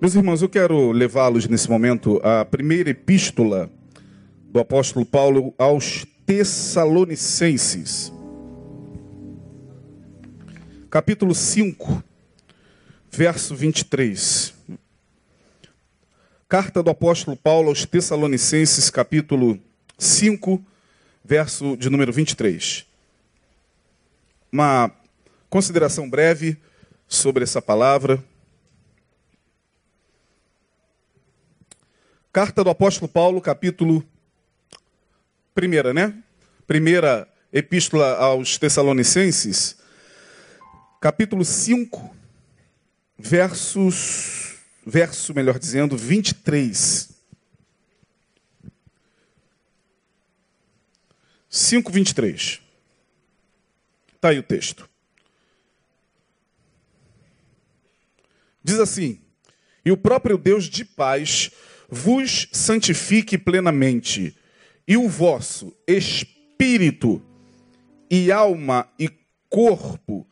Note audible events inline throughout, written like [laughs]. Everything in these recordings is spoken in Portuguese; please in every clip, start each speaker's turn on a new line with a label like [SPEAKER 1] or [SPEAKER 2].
[SPEAKER 1] Meus irmãos, eu quero levá-los nesse momento à primeira epístola do apóstolo Paulo aos Tessalonicenses. Capítulo 5, verso 23. Carta do apóstolo Paulo aos Tessalonicenses, capítulo 5, verso de número 23. Uma consideração breve sobre essa palavra. Carta do apóstolo Paulo, capítulo primeira, né? Primeira epístola aos Tessalonicenses, capítulo 5, versos verso, melhor dizendo, 23. 5, 23. Está aí o texto. Diz assim: E o próprio Deus de paz vos santifique plenamente, e o vosso espírito e alma e corpo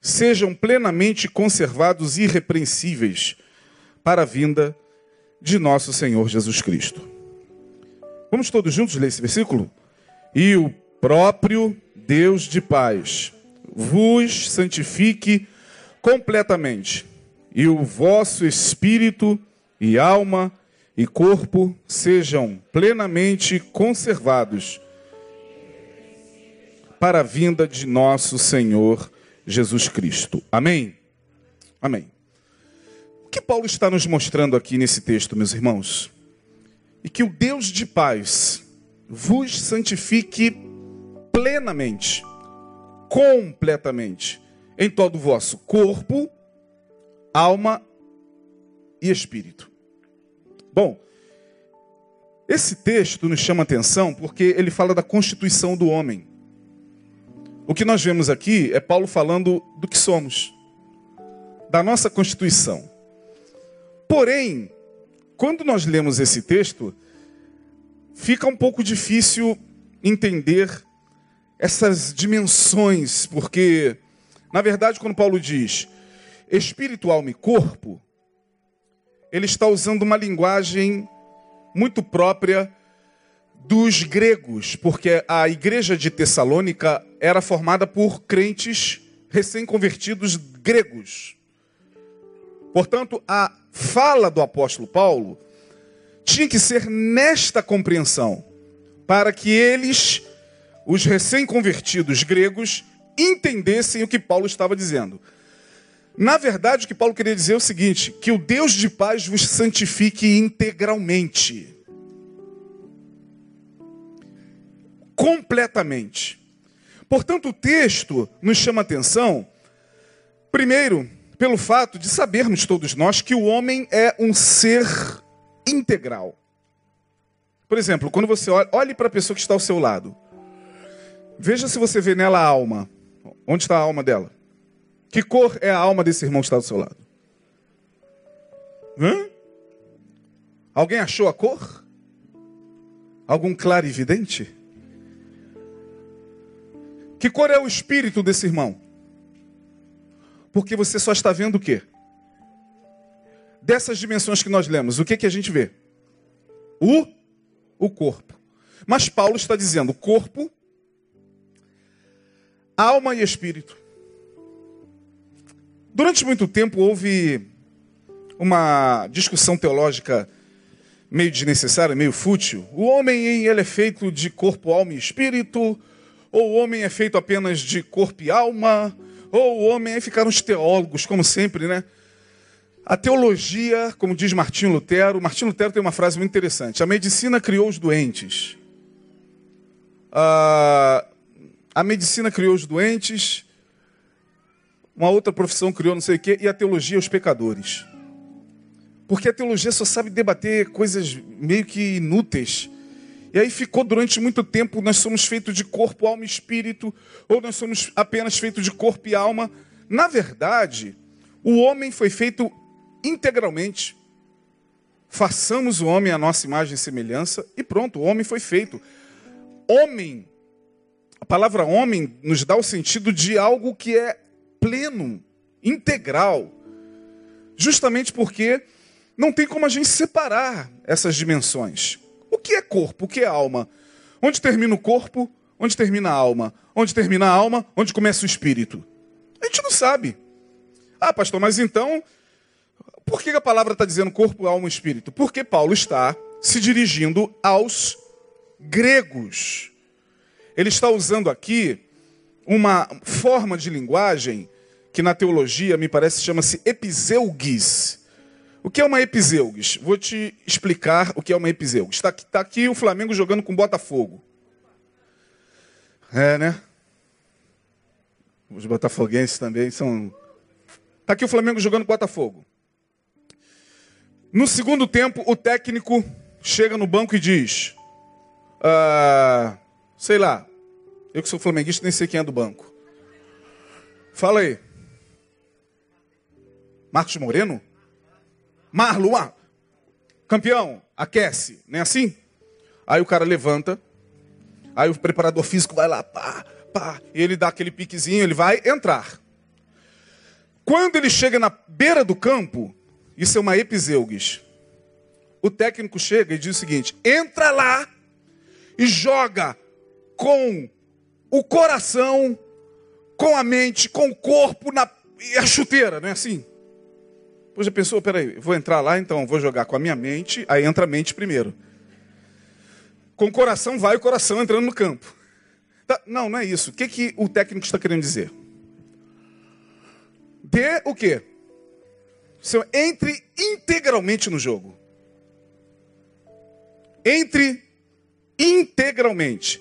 [SPEAKER 1] sejam plenamente conservados irrepreensíveis para a vinda de nosso Senhor Jesus Cristo. Vamos todos juntos ler esse versículo? E o próprio Deus de paz vos santifique completamente, e o vosso espírito e alma e corpo sejam plenamente conservados para a vinda de nosso Senhor Jesus Cristo. Amém? Amém. O que Paulo está nos mostrando aqui nesse texto, meus irmãos? E que o Deus de paz vos santifique plenamente, completamente, em todo o vosso corpo, alma e espírito. Bom, esse texto nos chama atenção porque ele fala da constituição do homem. O que nós vemos aqui é Paulo falando do que somos, da nossa constituição. Porém, quando nós lemos esse texto, fica um pouco difícil entender essas dimensões, porque, na verdade, quando Paulo diz espírito, alma e corpo, ele está usando uma linguagem muito própria dos gregos, porque a igreja de Tessalônica era formada por crentes recém-convertidos gregos. Portanto, a fala do apóstolo Paulo tinha que ser nesta compreensão, para que eles, os recém-convertidos gregos, entendessem o que Paulo estava dizendo. Na verdade, o que Paulo queria dizer é o seguinte: que o Deus de paz vos santifique integralmente. Completamente. Portanto, o texto nos chama atenção, primeiro, pelo fato de sabermos todos nós que o homem é um ser integral. Por exemplo, quando você olha, olhe para a pessoa que está ao seu lado. Veja se você vê nela a alma. Onde está a alma dela? Que cor é a alma desse irmão que está do seu lado? Hã? Alguém achou a cor? Algum claro evidente? Que cor é o espírito desse irmão? Porque você só está vendo o quê? Dessas dimensões que nós lemos, o que, que a gente vê? O, o corpo. Mas Paulo está dizendo corpo, alma e espírito. Durante muito tempo houve uma discussão teológica meio desnecessária, meio fútil. O homem ele é feito de corpo, alma e espírito, ou o homem é feito apenas de corpo e alma, ou o homem aí ficaram os teólogos, como sempre, né? A teologia, como diz Martinho Lutero, Martinho Lutero tem uma frase muito interessante: a medicina criou os doentes. A, a medicina criou os doentes, uma outra profissão criou não sei o quê, e a teologia os pecadores. Porque a teologia só sabe debater coisas meio que inúteis. E aí ficou durante muito tempo, nós somos feitos de corpo, alma e espírito, ou nós somos apenas feitos de corpo e alma. Na verdade, o homem foi feito integralmente. Façamos o homem a nossa imagem e semelhança, e pronto, o homem foi feito. Homem, a palavra homem nos dá o sentido de algo que é pleno, integral. Justamente porque não tem como a gente separar essas dimensões. O que é corpo? O que é alma? Onde termina o corpo? Onde termina a alma? Onde termina a alma? Onde começa o espírito? A gente não sabe. Ah, pastor, mas então, por que a palavra está dizendo corpo, alma e espírito? Porque Paulo está se dirigindo aos gregos. Ele está usando aqui uma forma de linguagem que na teologia me parece chama-se episeugis. O que é uma episeugis? Vou te explicar o que é uma episeugis. Está aqui, tá aqui o Flamengo jogando com Botafogo. É, né? Os botafoguenses também são. Está aqui o Flamengo jogando com Botafogo. No segundo tempo, o técnico chega no banco e diz: ah, sei lá, eu que sou flamenguista nem sei quem é do banco. Fala aí. Marcos Moreno? Marlon, campeão, aquece, não é assim? Aí o cara levanta, aí o preparador físico vai lá, pá, pá, e ele dá aquele piquezinho, ele vai entrar. Quando ele chega na beira do campo, isso é uma episeugis. O técnico chega e diz o seguinte: entra lá e joga com o coração, com a mente, com o corpo na, e a chuteira, não é assim? Já pensou, peraí, vou entrar lá então, vou jogar com a minha mente, aí entra a mente primeiro. Com o coração vai o coração entrando no campo. Tá, não, não é isso. O que, que o técnico está querendo dizer? Dê o quê? Você entre integralmente no jogo. Entre integralmente.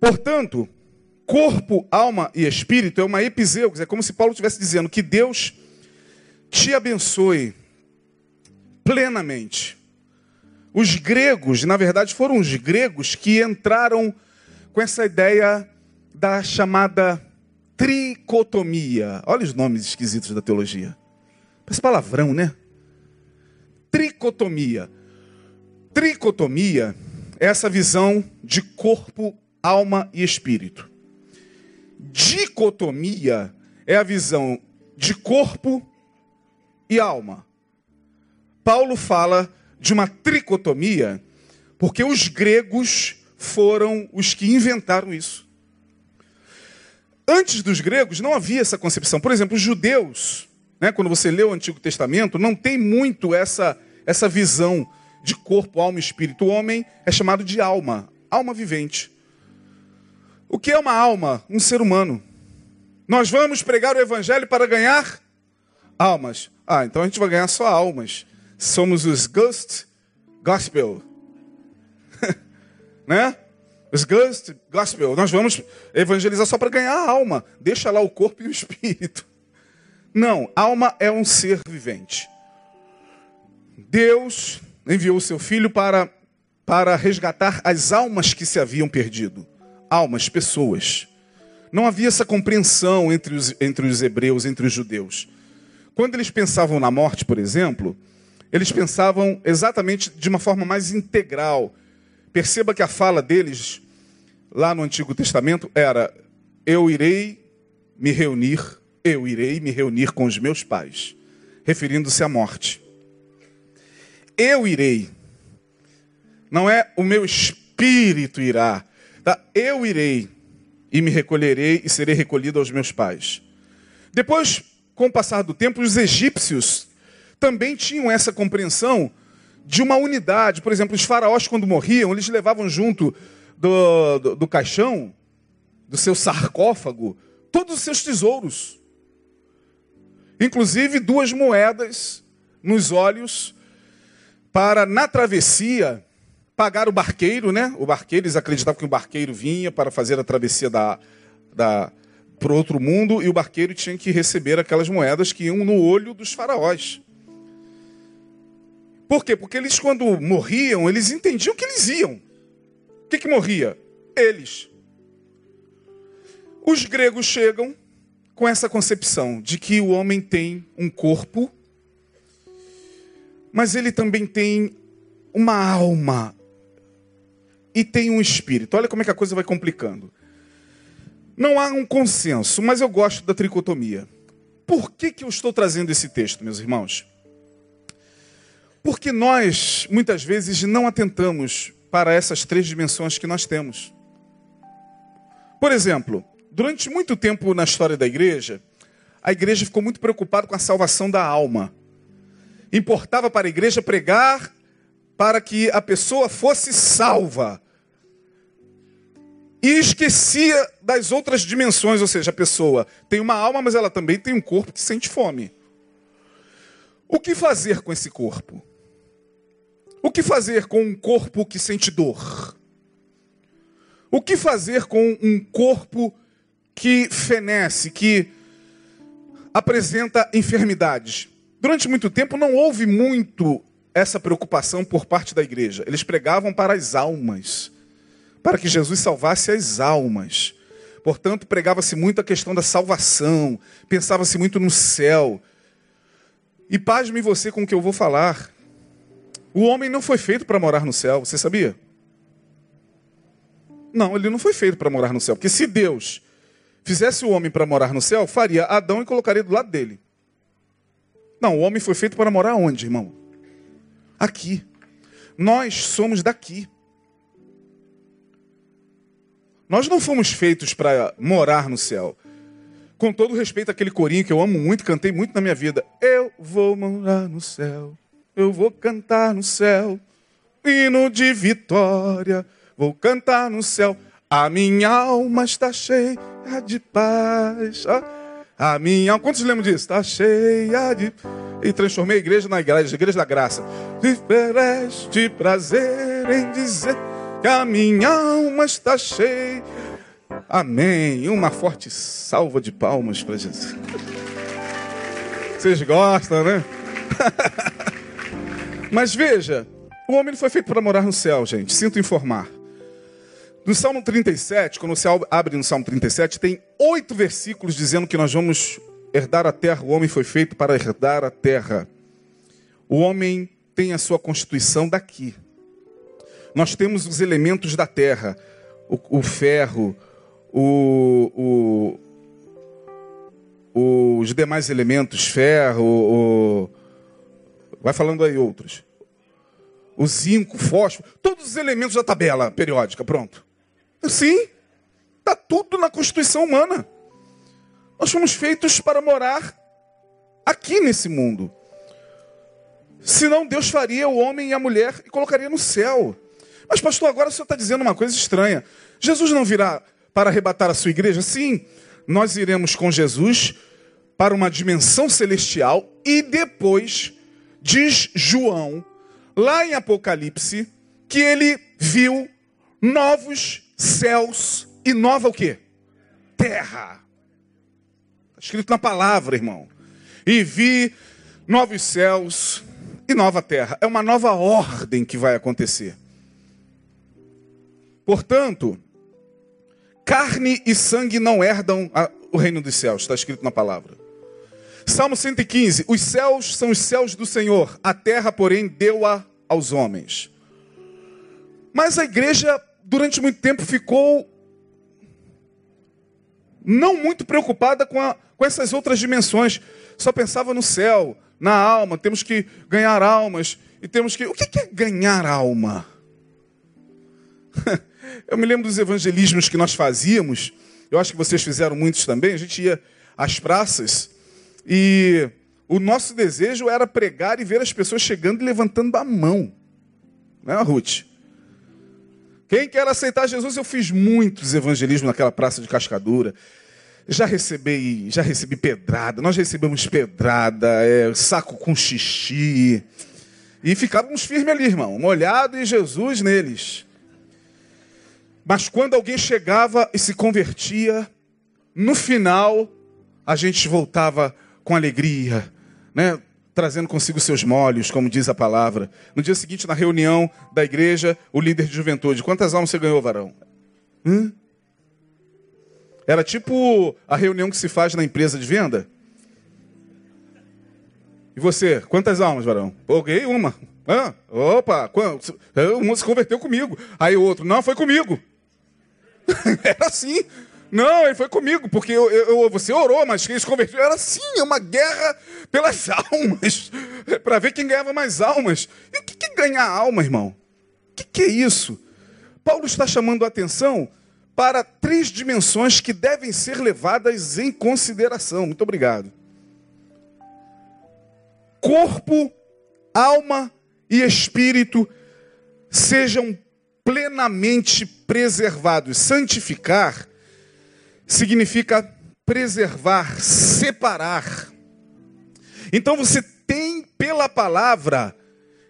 [SPEAKER 1] Portanto, corpo, alma e espírito é uma episeus. É como se Paulo estivesse dizendo que Deus te abençoe plenamente. Os gregos, na verdade, foram os gregos que entraram com essa ideia da chamada tricotomia. Olha os nomes esquisitos da teologia. Parece palavrão, né? Tricotomia. Tricotomia é essa visão de corpo, alma e espírito. Dicotomia é a visão de corpo, e alma. Paulo fala de uma tricotomia porque os gregos foram os que inventaram isso. Antes dos gregos não havia essa concepção. Por exemplo, os judeus, né, quando você lê o Antigo Testamento, não tem muito essa, essa visão de corpo, alma e espírito. O homem é chamado de alma, alma vivente. O que é uma alma? Um ser humano. Nós vamos pregar o evangelho para ganhar almas. Ah, então a gente vai ganhar só almas. Somos os Ghost Gospel. [laughs] né? Os Ghost Gospel. Nós vamos evangelizar só para ganhar a alma. Deixa lá o corpo e o [laughs] espírito. Não, alma é um ser vivente. Deus enviou o seu filho para, para resgatar as almas que se haviam perdido. Almas, pessoas. Não havia essa compreensão entre os, entre os hebreus, entre os judeus. Quando eles pensavam na morte, por exemplo, eles pensavam exatamente de uma forma mais integral. Perceba que a fala deles, lá no Antigo Testamento, era: Eu irei me reunir, eu irei me reunir com os meus pais, referindo-se à morte. Eu irei. Não é o meu espírito irá. Tá? Eu irei e me recolherei e serei recolhido aos meus pais. Depois com o passar do tempo, os egípcios também tinham essa compreensão de uma unidade. Por exemplo, os faraós, quando morriam, eles levavam junto do, do, do caixão, do seu sarcófago, todos os seus tesouros. Inclusive duas moedas nos olhos para, na travessia, pagar o barqueiro, né? O barqueiro, eles acreditavam que o barqueiro vinha para fazer a travessia da, da, para outro mundo e o barqueiro tinha que receber aquelas moedas que iam no olho dos faraós. Por quê? Porque eles, quando morriam, eles entendiam que eles iam. O que, que morria? Eles. Os gregos chegam com essa concepção de que o homem tem um corpo, mas ele também tem uma alma e tem um espírito. Olha como é que a coisa vai complicando. Não há um consenso, mas eu gosto da tricotomia. Por que, que eu estou trazendo esse texto, meus irmãos? Porque nós, muitas vezes, não atentamos para essas três dimensões que nós temos. Por exemplo, durante muito tempo na história da igreja, a igreja ficou muito preocupada com a salvação da alma. Importava para a igreja pregar para que a pessoa fosse salva. E esquecia das outras dimensões, ou seja, a pessoa tem uma alma, mas ela também tem um corpo que sente fome. O que fazer com esse corpo? O que fazer com um corpo que sente dor? O que fazer com um corpo que fenece, que apresenta enfermidades? Durante muito tempo não houve muito essa preocupação por parte da igreja. Eles pregavam para as almas, para que Jesus salvasse as almas. Portanto, pregava-se muito a questão da salvação, pensava-se muito no céu. E pasme você com o que eu vou falar. O homem não foi feito para morar no céu, você sabia? Não, ele não foi feito para morar no céu. Porque se Deus fizesse o homem para morar no céu, faria Adão e colocaria do lado dele. Não, o homem foi feito para morar onde, irmão? Aqui. Nós somos daqui. Nós não fomos feitos para morar no céu. Com todo respeito àquele corinho que eu amo muito, cantei muito na minha vida. Eu vou morar no céu eu vou cantar no céu, hino de vitória, vou cantar no céu. A minha alma está cheia de paz. A minha alma, quantos lembram disso? Está cheia de. E transformei a igreja na igreja, igreja da graça. Tiveste prazer em dizer que a minha alma está cheia. Amém. Uma forte salva de palmas para Jesus. Vocês gostam, né? [laughs] Mas veja, o homem foi feito para morar no céu, gente. Sinto informar. No Salmo 37, quando você abre no Salmo 37, tem oito versículos dizendo que nós vamos herdar a terra. O homem foi feito para herdar a terra. O homem tem a sua constituição daqui. Nós temos os elementos da terra: o, o ferro, o, o, os demais elementos, ferro, Vai falando aí outros. O zinco, fósforo, todos os elementos da tabela periódica, pronto. Sim, está tudo na constituição humana. Nós fomos feitos para morar aqui nesse mundo. Senão Deus faria o homem e a mulher e colocaria no céu. Mas, pastor, agora o senhor está dizendo uma coisa estranha. Jesus não virá para arrebatar a sua igreja? Sim, nós iremos com Jesus para uma dimensão celestial e depois diz João, lá em Apocalipse, que ele viu novos céus e nova o quê? Terra. Está escrito na palavra, irmão. E vi novos céus e nova terra. É uma nova ordem que vai acontecer. Portanto, carne e sangue não herdam o reino dos céus, está escrito na palavra. Salmo 115: Os céus são os céus do Senhor, a terra, porém, deu-a aos homens. Mas a igreja, durante muito tempo, ficou não muito preocupada com, a, com essas outras dimensões. Só pensava no céu, na alma, temos que ganhar almas. E temos que. O que é ganhar alma? [laughs] Eu me lembro dos evangelismos que nós fazíamos. Eu acho que vocês fizeram muitos também. A gente ia às praças e o nosso desejo era pregar e ver as pessoas chegando e levantando a mão. Não é, Ruth? Quem quer aceitar Jesus? Eu fiz muitos evangelismos naquela praça de Cascadura. Já recebi, já recebi pedrada. Nós recebemos pedrada, é, saco com xixi. E ficávamos firmes ali, irmão, molhado e Jesus neles. Mas quando alguém chegava e se convertia, no final a gente voltava com alegria, né? trazendo consigo seus molhos, como diz a palavra. No dia seguinte, na reunião da igreja, o líder de juventude, quantas almas você ganhou, varão? Hum? Era tipo a reunião que se faz na empresa de venda? E você, quantas almas, varão? Peguei uma. Ah, opa, uma se converteu comigo. Aí o outro, não, foi comigo. [laughs] Era assim. Não, ele foi comigo, porque eu, eu, você orou, mas quem se converteu era assim, é uma guerra pelas [laughs] almas, para ver quem ganhava mais almas. E o que, que ganhar alma, irmão? O que, que é isso? Paulo está chamando a atenção para três dimensões que devem ser levadas em consideração. Muito obrigado. Corpo, alma e espírito sejam plenamente preservados. Santificar significa preservar, separar. Então você tem pela palavra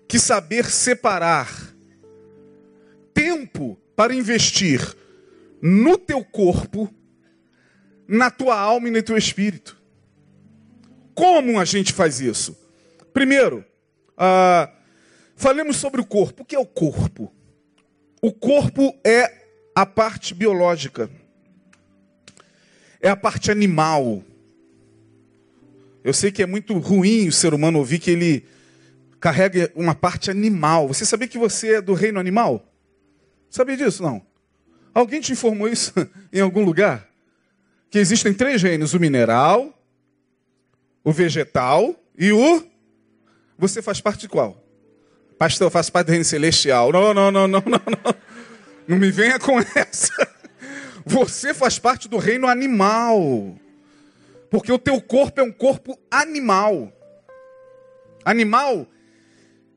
[SPEAKER 1] que saber separar tempo para investir no teu corpo, na tua alma e no teu espírito. Como a gente faz isso? Primeiro, ah, falemos sobre o corpo. O que é o corpo? O corpo é a parte biológica, é a parte animal. Eu sei que é muito ruim o ser humano ouvir que ele carrega uma parte animal. Você sabia que você é do reino animal? Sabia disso? Não. Alguém te informou isso [laughs] em algum lugar? Que existem três reinos: o mineral, o vegetal e o. Você faz parte de qual? Pastor, eu faço parte do reino celestial. Não, não, não, não, não, não. Não me venha com essa. Você faz parte do reino animal. Porque o teu corpo é um corpo animal. Animal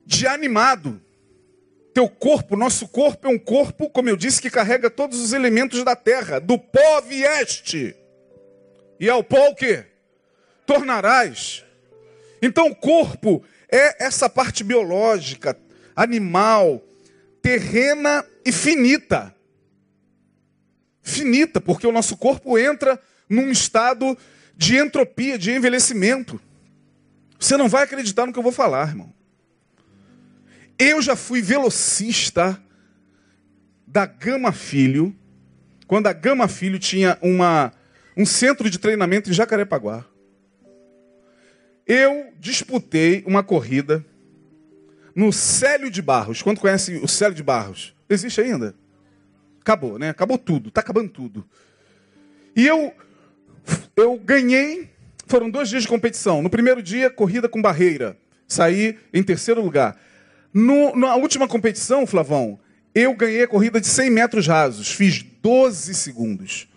[SPEAKER 1] de animado. Teu corpo, nosso corpo é um corpo, como eu disse, que carrega todos os elementos da terra. Do pó vieste. E ao pó o quê? Tornarás. Então o corpo é essa parte biológica, animal, terrena e finita. Finita, porque o nosso corpo entra num estado de entropia, de envelhecimento. Você não vai acreditar no que eu vou falar, irmão. Eu já fui velocista da Gama Filho, quando a Gama Filho tinha uma, um centro de treinamento em Jacarepaguá. Eu disputei uma corrida no Célio de Barros. Quando conhece o Célio de Barros? Existe ainda? Acabou, né? Acabou tudo, está acabando tudo. E eu, eu ganhei, foram dois dias de competição. No primeiro dia, corrida com barreira. Saí em terceiro lugar. No, na última competição, Flavão, eu ganhei a corrida de 100 metros rasos. Fiz 12 segundos.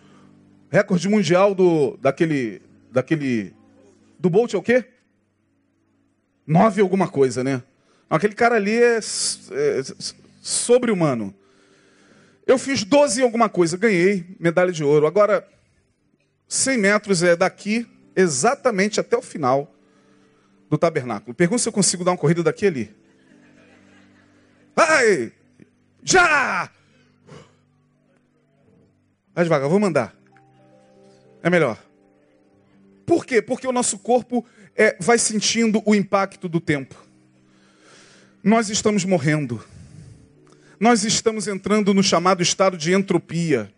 [SPEAKER 1] Recorde mundial do, daquele, daquele... Do Bolt é o quê? Nove alguma coisa, né? Aquele cara ali é, é sobre-humano. Eu fiz 12 alguma coisa, ganhei medalha de ouro. Agora, 100 metros é daqui exatamente até o final do tabernáculo. Pergunta se eu consigo dar uma corrida daqui ali. Vai! Já! Vai devagar, vou mandar. É melhor. Por quê? Porque o nosso corpo é, vai sentindo o impacto do tempo. Nós estamos morrendo. Nós estamos entrando no chamado estado de entropia.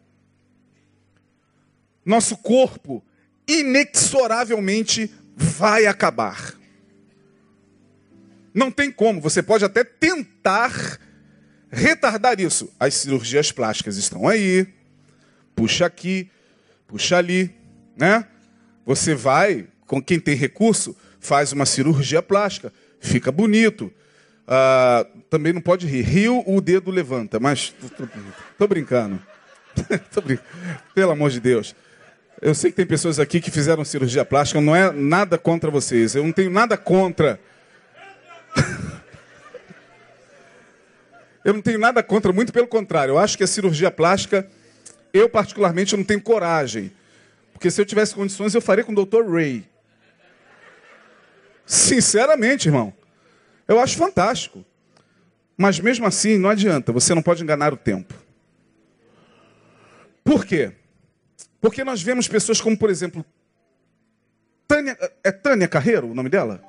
[SPEAKER 1] Nosso corpo, inexoravelmente, vai acabar. Não tem como, você pode até tentar retardar isso. As cirurgias plásticas estão aí, puxa aqui, puxa ali, né? Você vai com quem tem recurso, faz uma cirurgia plástica, fica bonito. Ah, também não pode rir. Rio, o dedo levanta, mas tô, brincando. [laughs] tô brincando. Pelo amor de Deus. Eu sei que tem pessoas aqui que fizeram cirurgia plástica, não é nada contra vocês. Eu não tenho nada contra. [laughs] eu não tenho nada contra, muito pelo contrário. Eu acho que a cirurgia plástica, eu particularmente não tenho coragem. Porque se eu tivesse condições, eu faria com o Dr. Ray. Sinceramente, irmão. Eu acho fantástico. Mas mesmo assim, não adianta, você não pode enganar o tempo. Por quê? Porque nós vemos pessoas como, por exemplo, Tânia, é Tânia Carreiro o nome dela?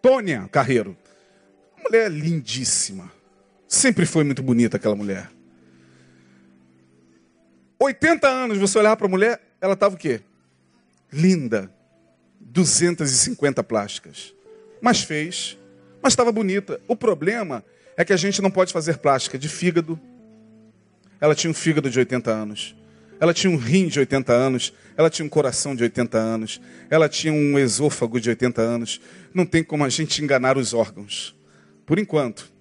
[SPEAKER 1] Tônia Carreiro. Uma mulher lindíssima. Sempre foi muito bonita aquela mulher. 80 anos, você olhar para a mulher, ela estava o quê? Linda, 250 plásticas. Mas fez, mas estava bonita. O problema é que a gente não pode fazer plástica de fígado, ela tinha um fígado de 80 anos. Ela tinha um rim de 80 anos, ela tinha um coração de 80 anos, ela tinha um esôfago de 80 anos. Não tem como a gente enganar os órgãos. Por enquanto.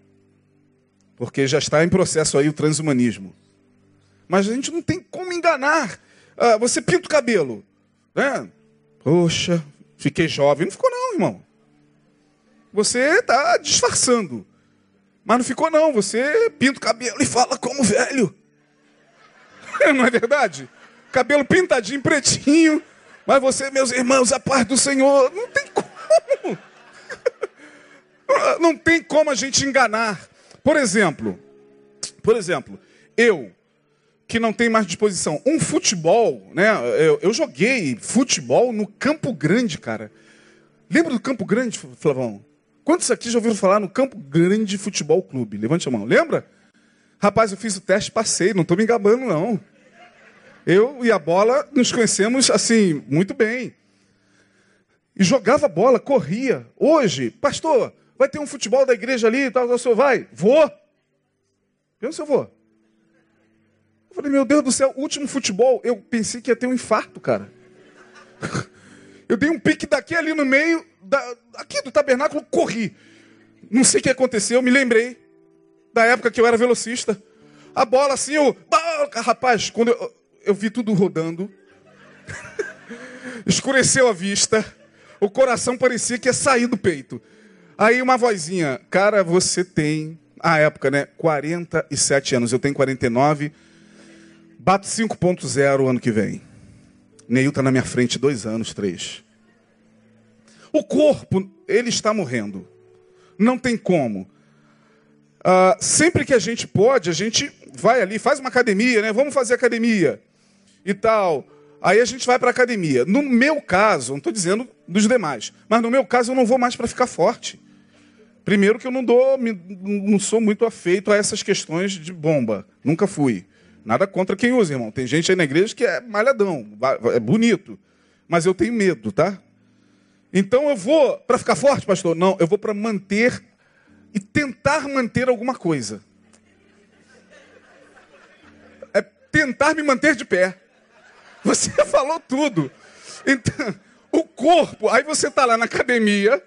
[SPEAKER 1] Porque já está em processo aí o transhumanismo. Mas a gente não tem como enganar. Ah, você pinta o cabelo. Né? Poxa, fiquei jovem. Não ficou não, irmão. Você está disfarçando. Mas não ficou não. Você pinta o cabelo e fala como velho. [laughs] Não é verdade? Cabelo pintadinho, pretinho. Mas você, meus irmãos, a paz do Senhor, não tem como. [laughs] Não tem como a gente enganar. Por exemplo, por exemplo, eu que não tenho mais disposição, um futebol, né? Eu, eu joguei futebol no Campo Grande, cara. Lembra do Campo Grande, Flavão? Quantos aqui já ouviram falar no Campo Grande Futebol Clube? Levante a mão. Lembra? Rapaz, eu fiz o teste, passei, não estou me engabando, não. Eu e a bola nos conhecemos assim, muito bem. E jogava bola, corria. Hoje, pastor, vai ter um futebol da igreja ali e tal, o senhor vai? Vou. Eu não eu vou. Eu falei, meu Deus do céu, último futebol, eu pensei que ia ter um infarto, cara. [laughs] Eu dei um pique daqui ali no meio, da, aqui do tabernáculo, corri. Não sei o que aconteceu, me lembrei da época que eu era velocista. A bola assim, eu. Rapaz, quando eu, eu vi tudo rodando, [laughs] escureceu a vista, o coração parecia que ia sair do peito. Aí uma vozinha, cara, você tem, a época, né, 47 anos, eu tenho 49, bato 5.0 ano que vem. Neil está na minha frente dois anos, três. O corpo, ele está morrendo. Não tem como. Uh, sempre que a gente pode, a gente vai ali, faz uma academia, né? Vamos fazer academia e tal. Aí a gente vai para academia. No meu caso, não estou dizendo dos demais, mas no meu caso eu não vou mais para ficar forte. Primeiro que eu não dou, não sou muito afeito a essas questões de bomba. Nunca fui. Nada contra quem usa, irmão. Tem gente aí na igreja que é malhadão, é bonito. Mas eu tenho medo, tá? Então eu vou para ficar forte, pastor? Não, eu vou para manter e tentar manter alguma coisa. É tentar me manter de pé. Você [laughs] falou tudo. Então, o corpo, aí você está lá na academia,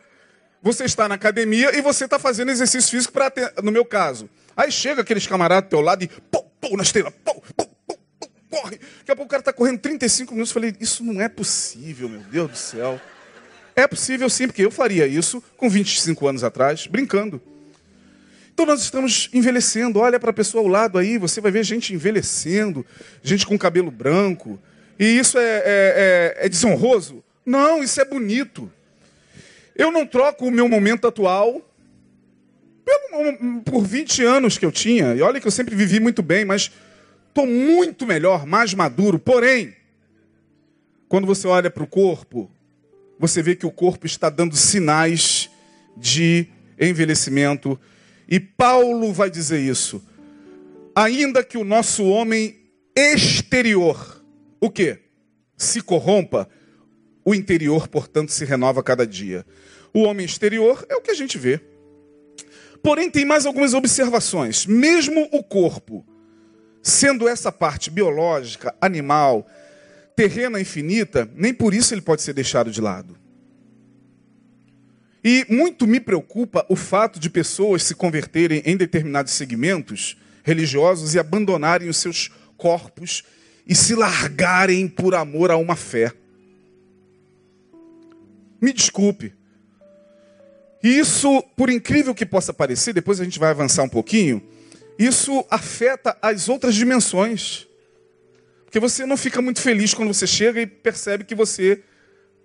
[SPEAKER 1] você está na academia e você está fazendo exercício físico para no meu caso. Aí chega aqueles camaradas do teu lado e pô na esteira, pô, pô, pô, pô, corre. Daqui a pouco o cara está correndo 35 minutos. Eu falei, isso não é possível, meu Deus do céu. É possível sim, porque eu faria isso com 25 anos atrás, brincando. Então nós estamos envelhecendo. Olha para a pessoa ao lado aí, você vai ver gente envelhecendo, gente com cabelo branco, e isso é, é, é, é desonroso? Não, isso é bonito. Eu não troco o meu momento atual pelo, por 20 anos que eu tinha. E olha que eu sempre vivi muito bem, mas estou muito melhor, mais maduro. Porém, quando você olha para o corpo, você vê que o corpo está dando sinais de envelhecimento. E Paulo vai dizer isso. Ainda que o nosso homem exterior o que? Se corrompa, o interior, portanto, se renova cada dia. O homem exterior é o que a gente vê. Porém, tem mais algumas observações. Mesmo o corpo, sendo essa parte biológica, animal, terrena infinita, nem por isso ele pode ser deixado de lado. E muito me preocupa o fato de pessoas se converterem em determinados segmentos religiosos e abandonarem os seus corpos e se largarem por amor a uma fé. Me desculpe. Isso, por incrível que possa parecer, depois a gente vai avançar um pouquinho, isso afeta as outras dimensões. Porque você não fica muito feliz quando você chega e percebe que você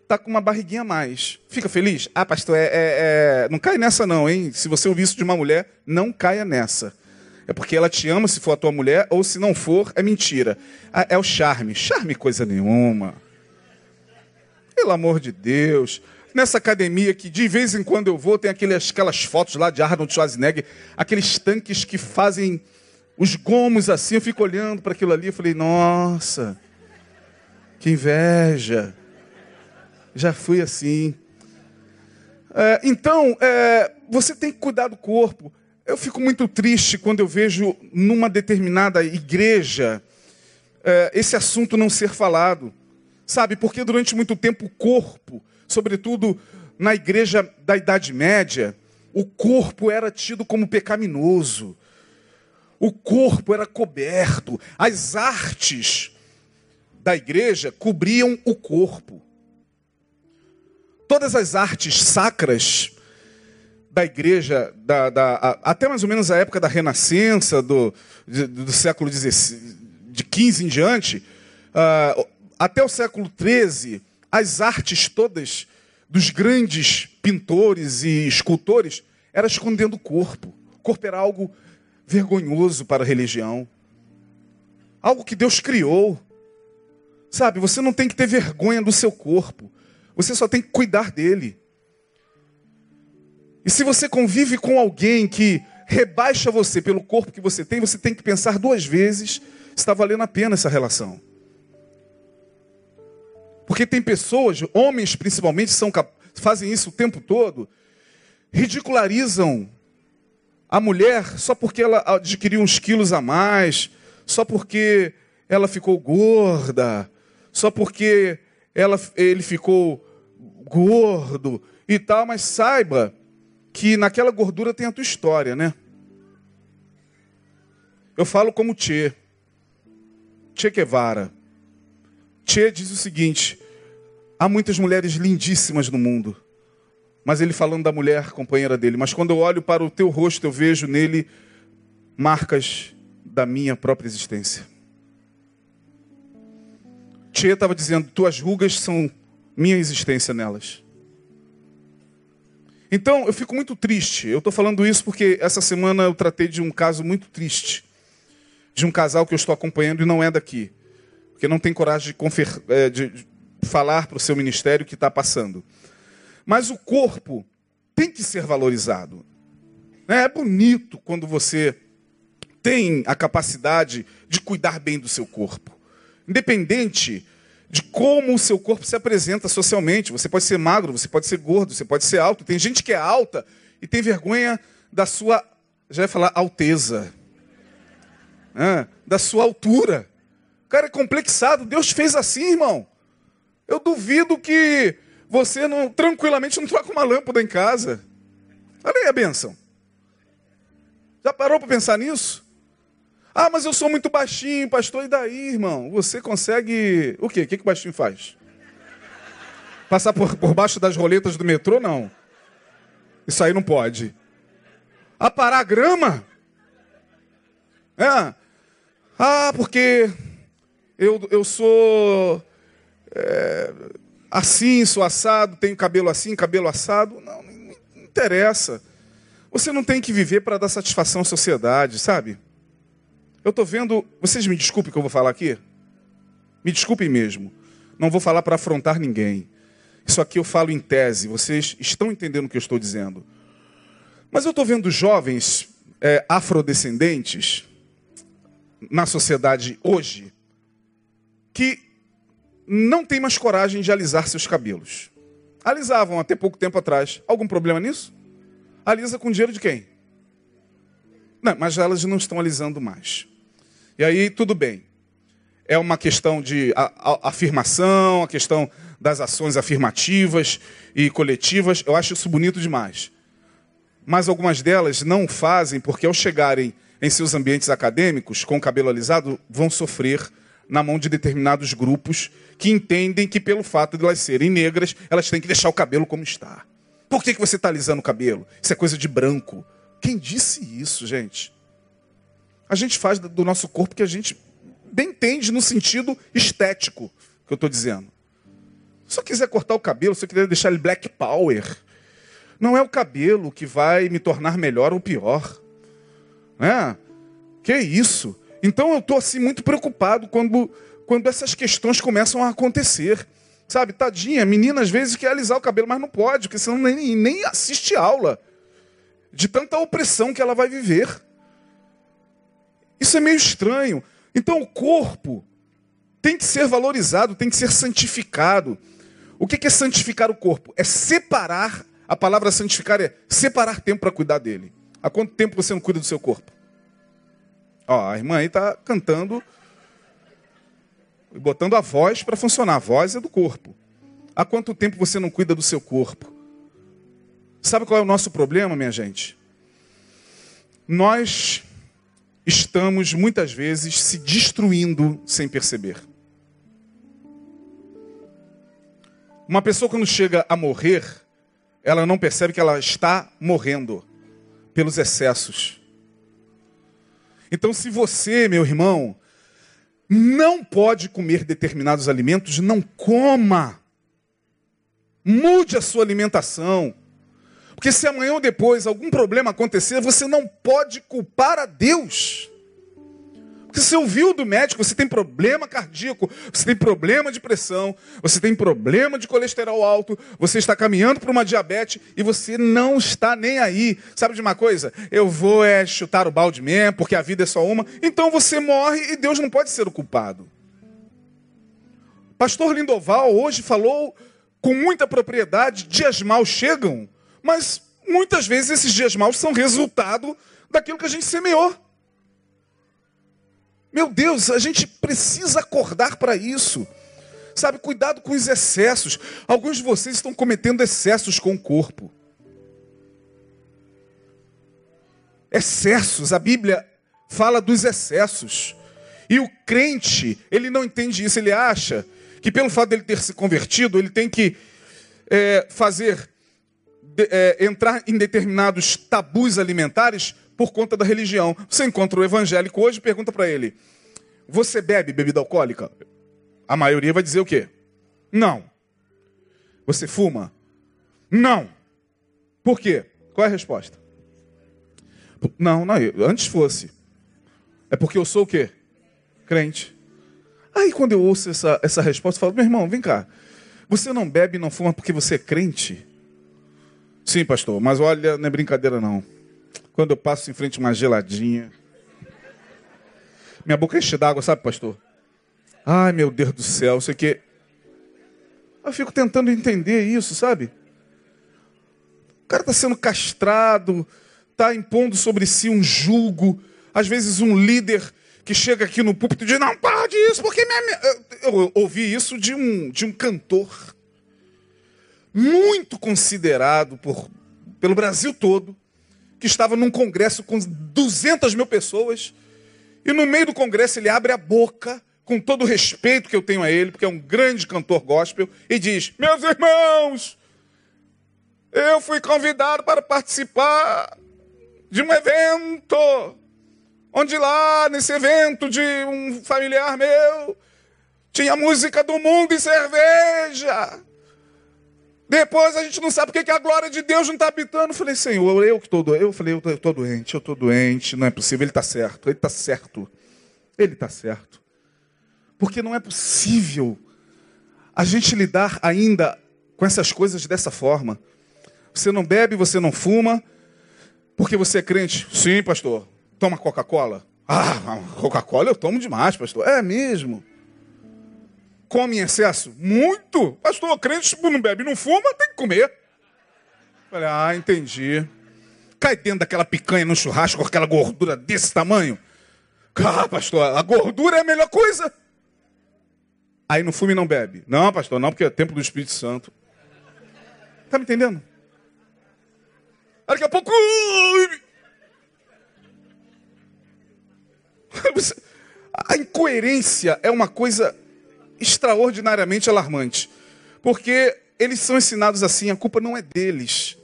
[SPEAKER 1] está com uma barriguinha a mais. Fica feliz? Ah, pastor, é, é, é... não cai nessa não, hein? Se você ouvir isso de uma mulher, não caia nessa. É porque ela te ama se for a tua mulher, ou se não for, é mentira. Ah, é o charme. Charme coisa nenhuma. Pelo amor de Deus. Nessa academia que de vez em quando eu vou, tem aquelas, aquelas fotos lá de Arnold Schwarzenegger, aqueles tanques que fazem os gomos assim. Eu fico olhando para aquilo ali e falei, nossa, que inveja. Já fui assim. É, então, é, você tem que cuidar do corpo. eu fico muito triste quando eu vejo numa determinada igreja é, esse assunto não ser falado. Sabe, porque durante muito tempo o corpo, sobretudo na igreja da Idade Média, o corpo era tido como pecaminoso. O corpo era coberto. As artes da igreja cobriam o corpo. Todas as artes sacras da igreja, da, da, a, até mais ou menos a época da Renascença, do, do século XVI, de 15 em diante, uh, até o século XIII, as artes todas dos grandes pintores e escultores era escondendo o corpo. O corpo era algo vergonhoso para a religião. Algo que Deus criou. Sabe, você não tem que ter vergonha do seu corpo. Você só tem que cuidar dele. E se você convive com alguém que rebaixa você pelo corpo que você tem, você tem que pensar duas vezes se está valendo a pena essa relação. Porque tem pessoas, homens principalmente, são, fazem isso o tempo todo, ridicularizam a mulher só porque ela adquiriu uns quilos a mais, só porque ela ficou gorda, só porque ela, ele ficou gordo e tal, mas saiba que naquela gordura tem a tua história, né? Eu falo como Che. Che Guevara. Che diz o seguinte: há muitas mulheres lindíssimas no mundo. Mas ele falando da mulher companheira dele. Mas quando eu olho para o teu rosto, eu vejo nele marcas da minha própria existência. Che estava dizendo: tuas rugas são minha existência nelas. Então, eu fico muito triste. Eu estou falando isso porque essa semana eu tratei de um caso muito triste. De um casal que eu estou acompanhando e não é daqui. Porque não tem coragem de, confer... É, de falar para o seu ministério o que está passando. Mas o corpo tem que ser valorizado. É bonito quando você tem a capacidade de cuidar bem do seu corpo. Independente de como o seu corpo se apresenta socialmente. Você pode ser magro, você pode ser gordo, você pode ser alto. Tem gente que é alta e tem vergonha da sua, já ia falar, alteza. É, da sua altura. Cara é complexado. Deus fez assim, irmão. Eu duvido que você não tranquilamente não [laughs] troca uma lâmpada em casa. Olha aí a benção. Já parou para pensar nisso? Ah, mas eu sou muito baixinho, pastor, e daí, irmão? Você consegue. O quê? O que, que o baixinho faz? Passar por, por baixo das roletas do metrô? Não. Isso aí não pode. Aparar a grama? É. Ah, porque eu, eu sou é, assim, sou assado, tenho cabelo assim, cabelo assado. Não, não interessa. Você não tem que viver para dar satisfação à sociedade, sabe? Eu estou vendo. Vocês me desculpem que eu vou falar aqui? Me desculpem mesmo. Não vou falar para afrontar ninguém. Isso aqui eu falo em tese. Vocês estão entendendo o que eu estou dizendo. Mas eu estou vendo jovens é, afrodescendentes na sociedade hoje que não têm mais coragem de alisar seus cabelos. Alisavam até pouco tempo atrás. Algum problema nisso? Alisa com dinheiro de quem? Não, mas elas não estão alisando mais. E aí, tudo bem. É uma questão de afirmação, a questão das ações afirmativas e coletivas. Eu acho isso bonito demais. Mas algumas delas não fazem porque, ao chegarem em seus ambientes acadêmicos, com o cabelo alisado, vão sofrer na mão de determinados grupos que entendem que, pelo fato de elas serem negras, elas têm que deixar o cabelo como está. Por que, que você está alisando o cabelo? Isso é coisa de branco. Quem disse isso, gente? a gente faz do nosso corpo que a gente bem entende no sentido estético que eu estou dizendo. Se eu quiser cortar o cabelo, se eu quiser deixar ele black power, não é o cabelo que vai me tornar melhor ou pior. Né? Que isso? Então eu estou assim muito preocupado quando, quando essas questões começam a acontecer. Sabe, tadinha, menina às vezes quer alisar o cabelo, mas não pode, porque senão nem, nem assiste aula. De tanta opressão que ela vai viver. Isso é meio estranho. Então o corpo tem que ser valorizado, tem que ser santificado. O que é santificar o corpo? É separar, a palavra santificar é separar tempo para cuidar dele. Há quanto tempo você não cuida do seu corpo? Ó, a irmã aí está cantando e botando a voz para funcionar. A voz é do corpo. Há quanto tempo você não cuida do seu corpo? Sabe qual é o nosso problema, minha gente? Nós estamos muitas vezes se destruindo sem perceber. Uma pessoa quando chega a morrer, ela não percebe que ela está morrendo pelos excessos. Então, se você, meu irmão, não pode comer determinados alimentos, não coma. Mude a sua alimentação. Porque se amanhã ou depois algum problema acontecer, você não pode culpar a Deus. Porque você ouviu do médico, você tem problema cardíaco, você tem problema de pressão, você tem problema de colesterol alto, você está caminhando para uma diabetes e você não está nem aí. Sabe de uma coisa? Eu vou é, chutar o balde mesmo, porque a vida é só uma. Então você morre e Deus não pode ser o culpado. Pastor Lindoval hoje falou com muita propriedade: dias maus chegam, mas muitas vezes esses dias maus são resultado daquilo que a gente semeou. Meu Deus, a gente precisa acordar para isso. Sabe, cuidado com os excessos. Alguns de vocês estão cometendo excessos com o corpo. Excessos, a Bíblia fala dos excessos. E o crente, ele não entende isso, ele acha que pelo fato dele ter se convertido, ele tem que é, fazer, de, é, entrar em determinados tabus alimentares por conta da religião. Você encontra o evangélico hoje e pergunta para ele: Você bebe bebida alcoólica? A maioria vai dizer o quê? Não. Você fuma? Não. Por quê? Qual é a resposta? Não, não, antes fosse. É porque eu sou o quê? Crente. Aí quando eu ouço essa, essa resposta, eu falo, meu irmão, vem cá. Você não bebe e não fuma porque você é crente? Sim, pastor, mas olha, não é brincadeira não. Quando eu passo em frente a uma geladinha. Minha boca enche d'água, sabe, pastor? Ai, meu Deus do céu, isso aqui. Eu fico tentando entender isso, sabe? O cara está sendo castrado, está impondo sobre si um julgo. Às vezes, um líder que chega aqui no púlpito e diz: Não pode isso, porque minha... eu ouvi isso de um, de um cantor muito considerado por, pelo Brasil todo, que estava num congresso com 200 mil pessoas, e no meio do congresso ele abre a boca, com todo o respeito que eu tenho a ele, porque é um grande cantor gospel, e diz: Meus irmãos, eu fui convidado para participar de um evento, onde lá nesse evento de um familiar meu tinha música do mundo e cerveja. Depois a gente não sabe porque que a glória de Deus não está habitando. Eu falei, Senhor, eu que estou doente. Eu falei, eu estou doente, eu estou doente, não é possível. Ele está certo, ele está certo. Ele está certo. Porque não é possível a gente lidar ainda com essas coisas dessa forma. Você não bebe, você não fuma, porque você é crente. Sim, pastor. Toma Coca-Cola. Ah, Coca-Cola eu tomo demais, pastor. É mesmo come em excesso? Muito. Pastor, crente não bebe, não fuma, tem que comer. Falei, ah, entendi. Cai dentro daquela picanha no churrasco com aquela gordura desse tamanho. Ah, pastor, a gordura é a melhor coisa. Aí não fuma e não bebe. Não, pastor, não, porque é tempo do Espírito Santo. Tá me entendendo? Daqui a pouco. [laughs] A incoerência é uma coisa extraordinariamente alarmante. Porque eles são ensinados assim, a culpa não é deles.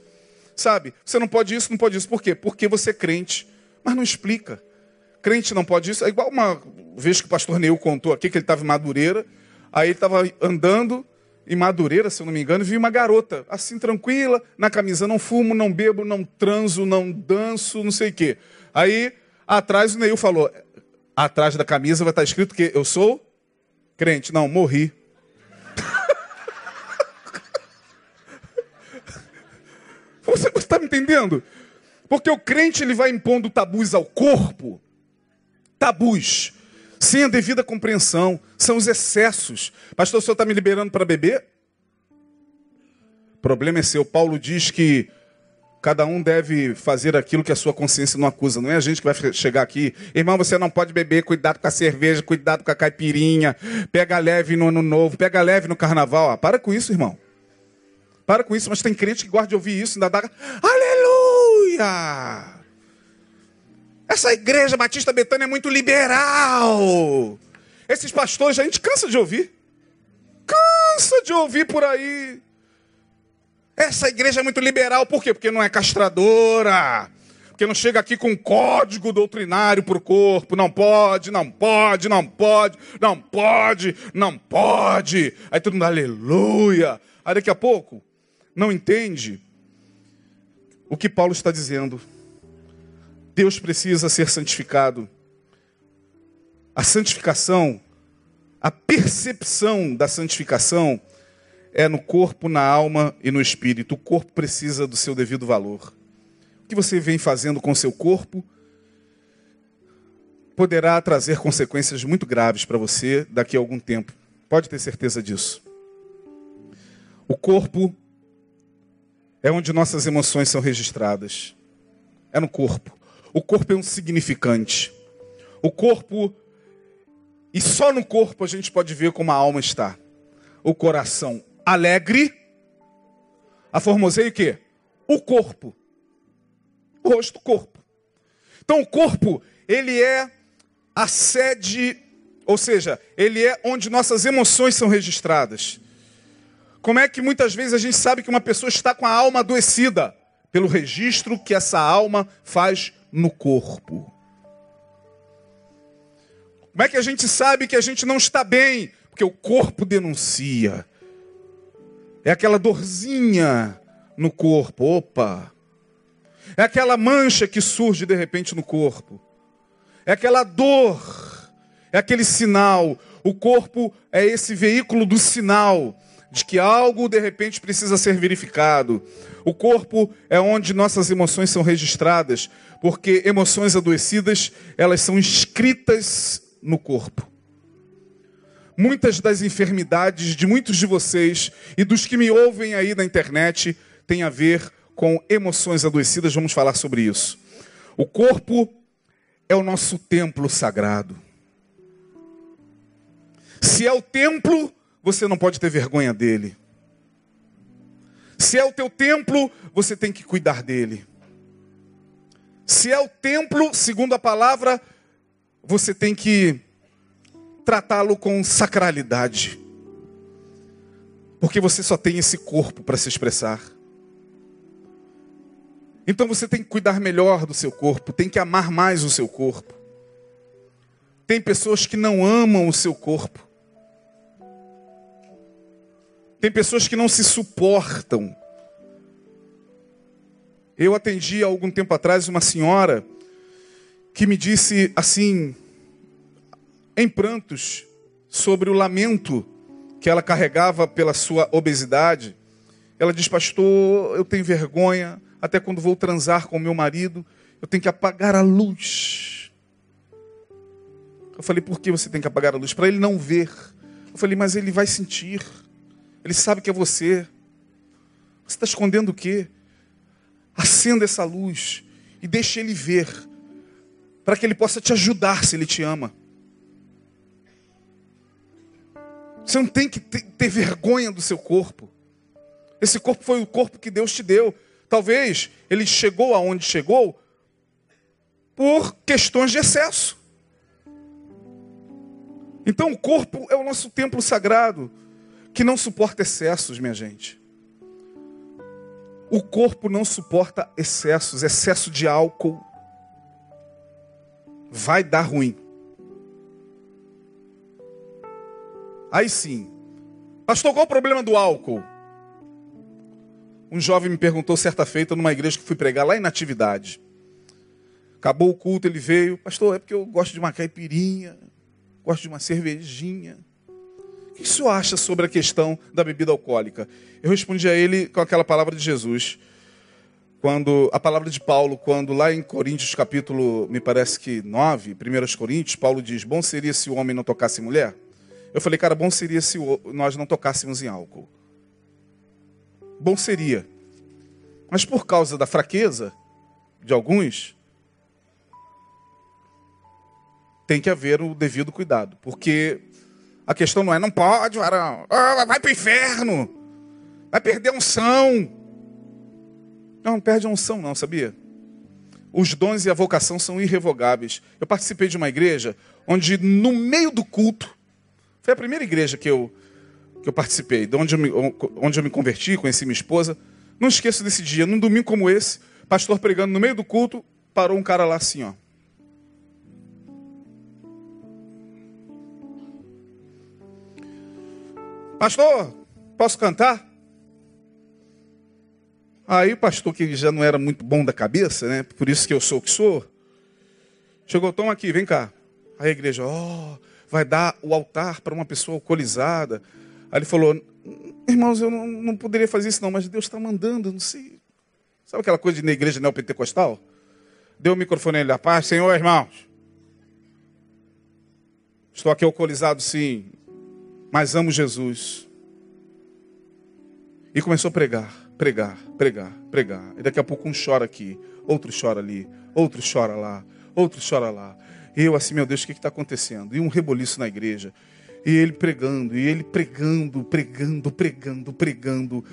[SPEAKER 1] Sabe? Você não pode isso, não pode isso. Por quê? Porque você é crente. Mas não explica. Crente não pode isso. É igual uma vez que o pastor Neil contou aqui que ele estava em Madureira. Aí ele estava andando em Madureira, se eu não me engano, e viu uma garota, assim, tranquila, na camisa, não fumo, não bebo, não transo, não danço, não sei o quê. Aí, atrás, o Neil falou, atrás da camisa vai estar escrito que eu sou Crente, não, morri. [laughs] Você está me entendendo? Porque o crente ele vai impondo tabus ao corpo, tabus, sem a devida compreensão, são os excessos. Pastor, o senhor está me liberando para beber? O problema é seu. Paulo diz que Cada um deve fazer aquilo que a sua consciência não acusa. Não é a gente que vai chegar aqui. Irmão, você não pode beber, cuidado com a cerveja, cuidado com a caipirinha. Pega leve no ano novo, pega leve no carnaval. Ah, para com isso, irmão. Para com isso, mas tem crente que gosta de ouvir isso, ainda dá. Aleluia! Essa igreja Batista Betânia é muito liberal. Esses pastores a gente cansa de ouvir. Cansa de ouvir por aí. Essa igreja é muito liberal, por quê? Porque não é castradora. Porque não chega aqui com código doutrinário para o corpo. Não pode, não pode, não pode, não pode, não pode. Aí todo mundo, aleluia. Aí daqui a pouco, não entende o que Paulo está dizendo. Deus precisa ser santificado. A santificação, a percepção da santificação é no corpo, na alma e no espírito. O corpo precisa do seu devido valor. O que você vem fazendo com seu corpo poderá trazer consequências muito graves para você daqui a algum tempo. Pode ter certeza disso. O corpo é onde nossas emoções são registradas. É no corpo. O corpo é um significante. O corpo, e só no corpo a gente pode ver como a alma está. O coração alegre, a formoseia o quê? O corpo. O rosto, corpo. Então o corpo, ele é a sede, ou seja, ele é onde nossas emoções são registradas. Como é que muitas vezes a gente sabe que uma pessoa está com a alma adoecida? Pelo registro que essa alma faz no corpo. Como é que a gente sabe que a gente não está bem? Porque o corpo denuncia. É aquela dorzinha no corpo. Opa! É aquela mancha que surge de repente no corpo. É aquela dor. É aquele sinal. O corpo é esse veículo do sinal de que algo de repente precisa ser verificado. O corpo é onde nossas emoções são registradas, porque emoções adoecidas, elas são escritas no corpo. Muitas das enfermidades de muitos de vocês e dos que me ouvem aí na internet têm a ver com emoções adoecidas, vamos falar sobre isso. O corpo é o nosso templo sagrado. Se é o templo, você não pode ter vergonha dele. Se é o teu templo, você tem que cuidar dele. Se é o templo, segundo a palavra, você tem que tratá-lo com sacralidade. Porque você só tem esse corpo para se expressar. Então você tem que cuidar melhor do seu corpo, tem que amar mais o seu corpo. Tem pessoas que não amam o seu corpo. Tem pessoas que não se suportam. Eu atendi há algum tempo atrás uma senhora que me disse assim, em prantos sobre o lamento que ela carregava pela sua obesidade. Ela diz: Pastor, eu tenho vergonha, até quando vou transar com meu marido, eu tenho que apagar a luz. Eu falei: Por que você tem que apagar a luz? Para ele não ver. Eu falei: Mas ele vai sentir. Ele sabe que é você. Você está escondendo o quê? Acenda essa luz e deixe ele ver, para que ele possa te ajudar se ele te ama. Você não tem que ter vergonha do seu corpo. Esse corpo foi o corpo que Deus te deu. Talvez ele chegou aonde chegou por questões de excesso. Então o corpo é o nosso templo sagrado, que não suporta excessos, minha gente. O corpo não suporta excessos, excesso de álcool vai dar ruim. Aí sim. Pastor, qual o problema do álcool? Um jovem me perguntou certa feita numa igreja que fui pregar lá em Natividade. Acabou o culto, ele veio. Pastor, é porque eu gosto de uma caipirinha, gosto de uma cervejinha. O que o senhor acha sobre a questão da bebida alcoólica? Eu respondi a ele com aquela palavra de Jesus. Quando a palavra de Paulo, quando lá em Coríntios capítulo, me parece que 9, 1 Coríntios, Paulo diz: "Bom seria se o homem não tocasse mulher". Eu falei, cara, bom seria se nós não tocássemos em álcool. Bom seria. Mas por causa da fraqueza de alguns, tem que haver o devido cuidado. Porque a questão não é, não pode, varão, oh, vai para o inferno, vai perder a unção. Não, não perde a unção não, sabia? Os dons e a vocação são irrevogáveis. Eu participei de uma igreja onde no meio do culto, foi a primeira igreja que eu, que eu participei, de onde eu, me, onde eu me converti, conheci minha esposa. Não esqueço desse dia, num domingo como esse, pastor pregando no meio do culto, parou um cara lá assim, ó. Pastor, posso cantar? Aí o pastor, que já não era muito bom da cabeça, né? Por isso que eu sou o que sou. Chegou, toma aqui, vem cá. Aí a igreja, ó, oh, vai dar o altar para uma pessoa alcoolizada. Aí ele falou, irmãos, eu não, não poderia fazer isso não, mas Deus está mandando, não sei. Sabe aquela coisa de na igreja neopentecostal? Deu o microfone ele a paz, Senhor, irmãos. Estou aqui alcoolizado, sim, mas amo Jesus. E começou a pregar pregar, pregar, pregar. E daqui a pouco um chora aqui, outro chora ali, outro chora lá, outro chora lá. Eu assim, meu Deus, o que está acontecendo? E um reboliço na igreja. E ele pregando, e ele pregando, pregando, pregando, pregando.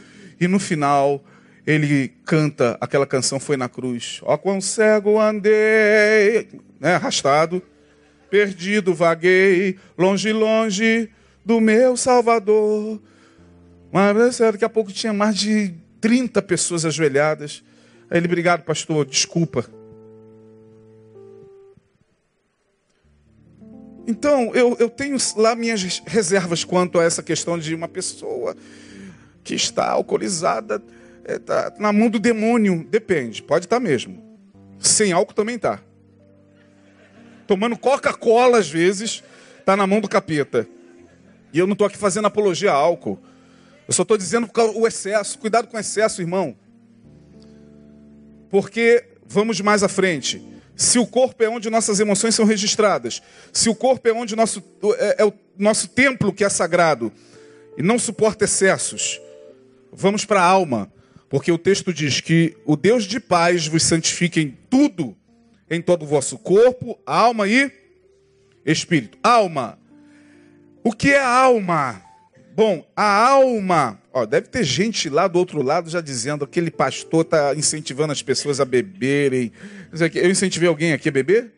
[SPEAKER 1] E no final, ele canta aquela canção Foi na Cruz. Ó, quão cego andei, né, arrastado, perdido vaguei, longe, longe do meu Salvador. Mas daqui a pouco tinha mais de 30 pessoas ajoelhadas. Aí ele, obrigado, pastor, desculpa. Então, eu, eu tenho lá minhas reservas quanto a essa questão de uma pessoa que está alcoolizada, é, tá na mão do demônio. Depende, pode estar tá mesmo. Sem álcool também está. Tomando Coca-Cola às vezes, está na mão do capeta. E eu não estou aqui fazendo apologia a álcool. Eu só estou dizendo o excesso. Cuidado com o excesso, irmão. Porque, vamos mais à frente. Se o corpo é onde nossas emoções são registradas, se o corpo é onde nosso, é, é o nosso templo que é sagrado e não suporta excessos, vamos para a alma. Porque o texto diz que o Deus de paz vos santifique em tudo, em todo o vosso corpo, alma e espírito. Alma. O que é alma? Bom, a alma. Ó, deve ter gente lá do outro lado já dizendo que aquele pastor está incentivando as pessoas a beberem. Eu incentivei alguém aqui a beber?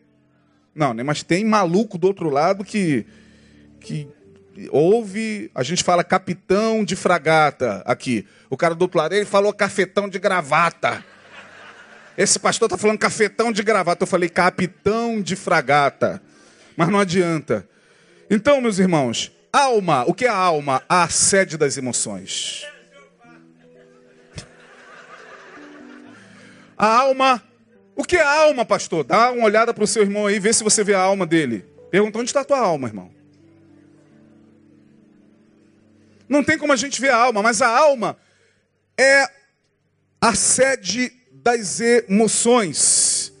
[SPEAKER 1] Não, né? mas tem maluco do outro lado que, que ouve, a gente fala capitão de fragata aqui. O cara do ele falou cafetão de gravata. Esse pastor está falando cafetão de gravata. Eu falei capitão de fragata. Mas não adianta. Então, meus irmãos, Alma, o que é a alma? A sede das emoções. A alma, o que é a alma, pastor? Dá uma olhada para o seu irmão aí, vê se você vê a alma dele. Pergunta onde está a tua alma, irmão. Não tem como a gente ver a alma, mas a alma é a sede das emoções,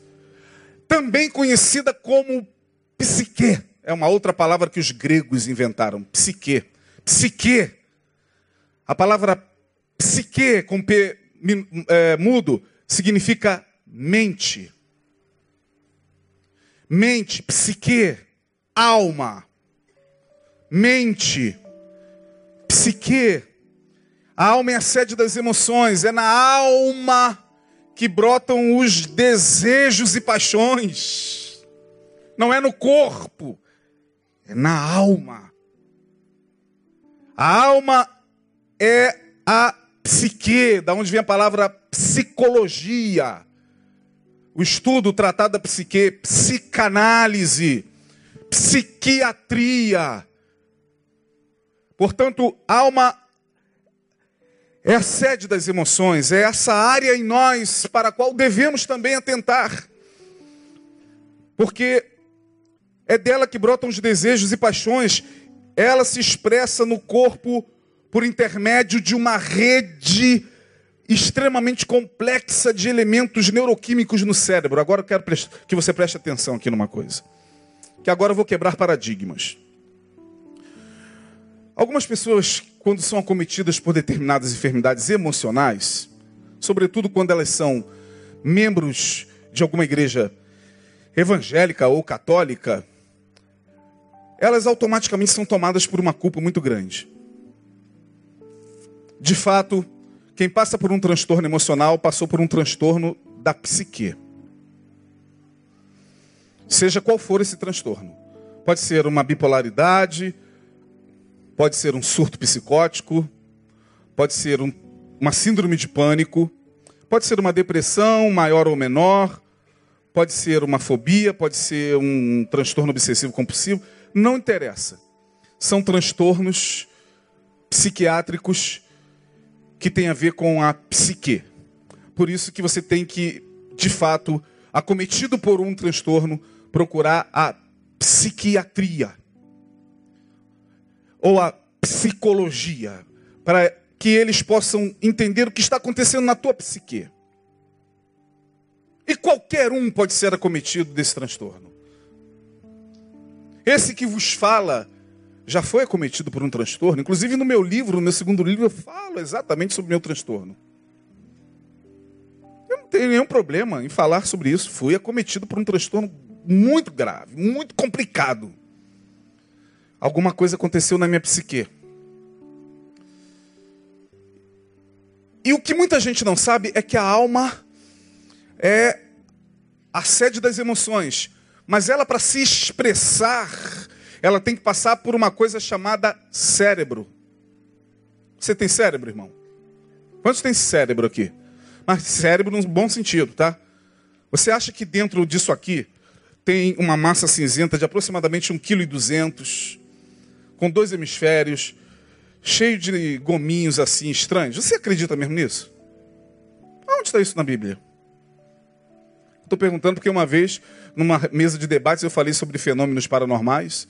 [SPEAKER 1] também conhecida como psique. É uma outra palavra que os gregos inventaram, psique. Psique. A palavra psique com P é, mudo significa mente. Mente, psique, alma. Mente, psique. A alma é a sede das emoções, é na alma que brotam os desejos e paixões. Não é no corpo, é na alma. A alma é a psique, da onde vem a palavra psicologia. O estudo, tratado da psique, psicanálise, psiquiatria. Portanto, alma é a sede das emoções, é essa área em nós para a qual devemos também atentar. Porque é dela que brotam os desejos e paixões. Ela se expressa no corpo por intermédio de uma rede extremamente complexa de elementos neuroquímicos no cérebro. Agora eu quero que você preste atenção aqui numa coisa. Que agora eu vou quebrar paradigmas. Algumas pessoas, quando são acometidas por determinadas enfermidades emocionais, sobretudo quando elas são membros de alguma igreja evangélica ou católica, elas automaticamente são tomadas por uma culpa muito grande. De fato, quem passa por um transtorno emocional passou por um transtorno da psique. Seja qual for esse transtorno. Pode ser uma bipolaridade, pode ser um surto psicótico, pode ser um, uma síndrome de pânico, pode ser uma depressão maior ou menor, pode ser uma fobia, pode ser um transtorno obsessivo compulsivo, não interessa. São transtornos psiquiátricos que têm a ver com a psique. Por isso que você tem que, de fato, acometido por um transtorno, procurar a psiquiatria ou a psicologia, para que eles possam entender o que está acontecendo na tua psique. E qualquer um pode ser acometido desse transtorno. Esse que vos fala já foi acometido por um transtorno. Inclusive no meu livro, no meu segundo livro, eu falo exatamente sobre o meu transtorno. Eu não tenho nenhum problema em falar sobre isso. Fui acometido por um transtorno muito grave, muito complicado. Alguma coisa aconteceu na minha psique. E o que muita gente não sabe é que a alma é a sede das emoções. Mas ela, para se expressar, ela tem que passar por uma coisa chamada cérebro. Você tem cérebro, irmão? Quantos tem cérebro aqui? Mas cérebro no bom sentido, tá? Você acha que dentro disso aqui tem uma massa cinzenta de aproximadamente 1,2 kg, com dois hemisférios, cheio de gominhos assim estranhos? Você acredita mesmo nisso? Onde está isso na Bíblia? Estou perguntando porque uma vez, numa mesa de debates, eu falei sobre fenômenos paranormais.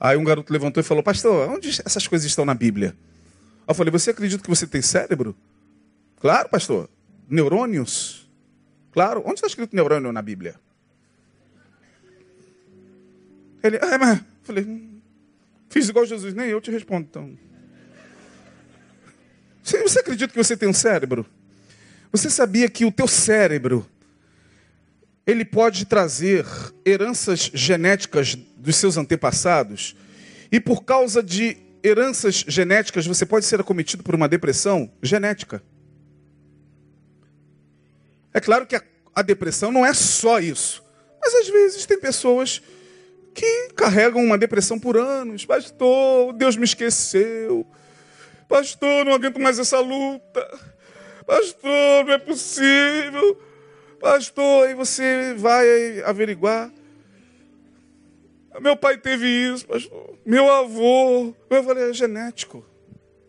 [SPEAKER 1] Aí um garoto levantou e falou: Pastor, onde essas coisas estão na Bíblia? Eu falei: Você acredita que você tem cérebro? Claro, pastor. Neurônios? Claro. Onde está escrito neurônio na Bíblia? Ele, ah, mas. Eu falei: hum, Fiz igual Jesus, nem eu te respondo então. Você acredita que você tem um cérebro? Você sabia que o teu cérebro ele pode trazer heranças genéticas dos seus antepassados, e por causa de heranças genéticas, você pode ser acometido por uma depressão genética. É claro que a, a depressão não é só isso, mas às vezes tem pessoas que carregam uma depressão por anos. Pastor, Deus me esqueceu. Pastor, não aguento mais essa luta. Pastor, não é possível. Pastor, aí você vai averiguar. Meu pai teve isso, pastor. Meu avô. Eu falei, é genético.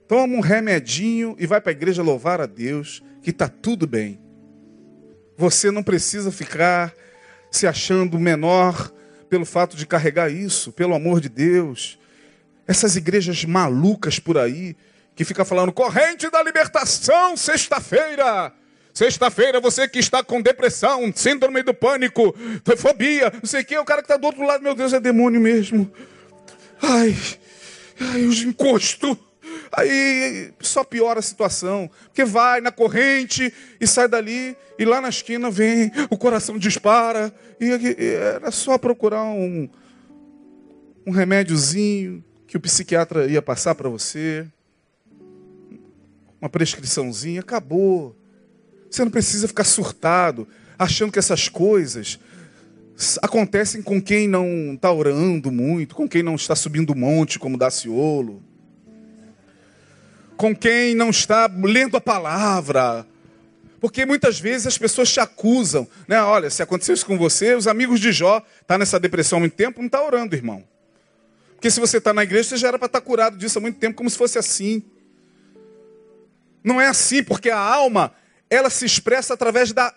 [SPEAKER 1] Toma um remedinho e vai para a igreja louvar a Deus, que está tudo bem. Você não precisa ficar se achando menor pelo fato de carregar isso, pelo amor de Deus. Essas igrejas malucas por aí, que fica falando corrente da libertação, sexta-feira. Sexta-feira, você que está com depressão, síndrome do pânico, fobia, não sei o que, o cara que está do outro lado, meu Deus, é demônio mesmo. Ai, ai, os encostos. Aí só piora a situação. Porque vai na corrente e sai dali, e lá na esquina vem, o coração dispara. E, e era só procurar um, um remédiozinho que o psiquiatra ia passar para você. Uma prescriçãozinha, acabou. Você não precisa ficar surtado, achando que essas coisas acontecem com quem não está orando muito, com quem não está subindo monte como Daciolo, com quem não está lendo a palavra. Porque muitas vezes as pessoas te acusam, né? Olha, se aconteceu isso com você, os amigos de Jó tá nessa depressão há muito tempo, não está orando, irmão. Porque se você está na igreja, você já era para estar tá curado disso há muito tempo, como se fosse assim. Não é assim, porque a alma ela se expressa através da,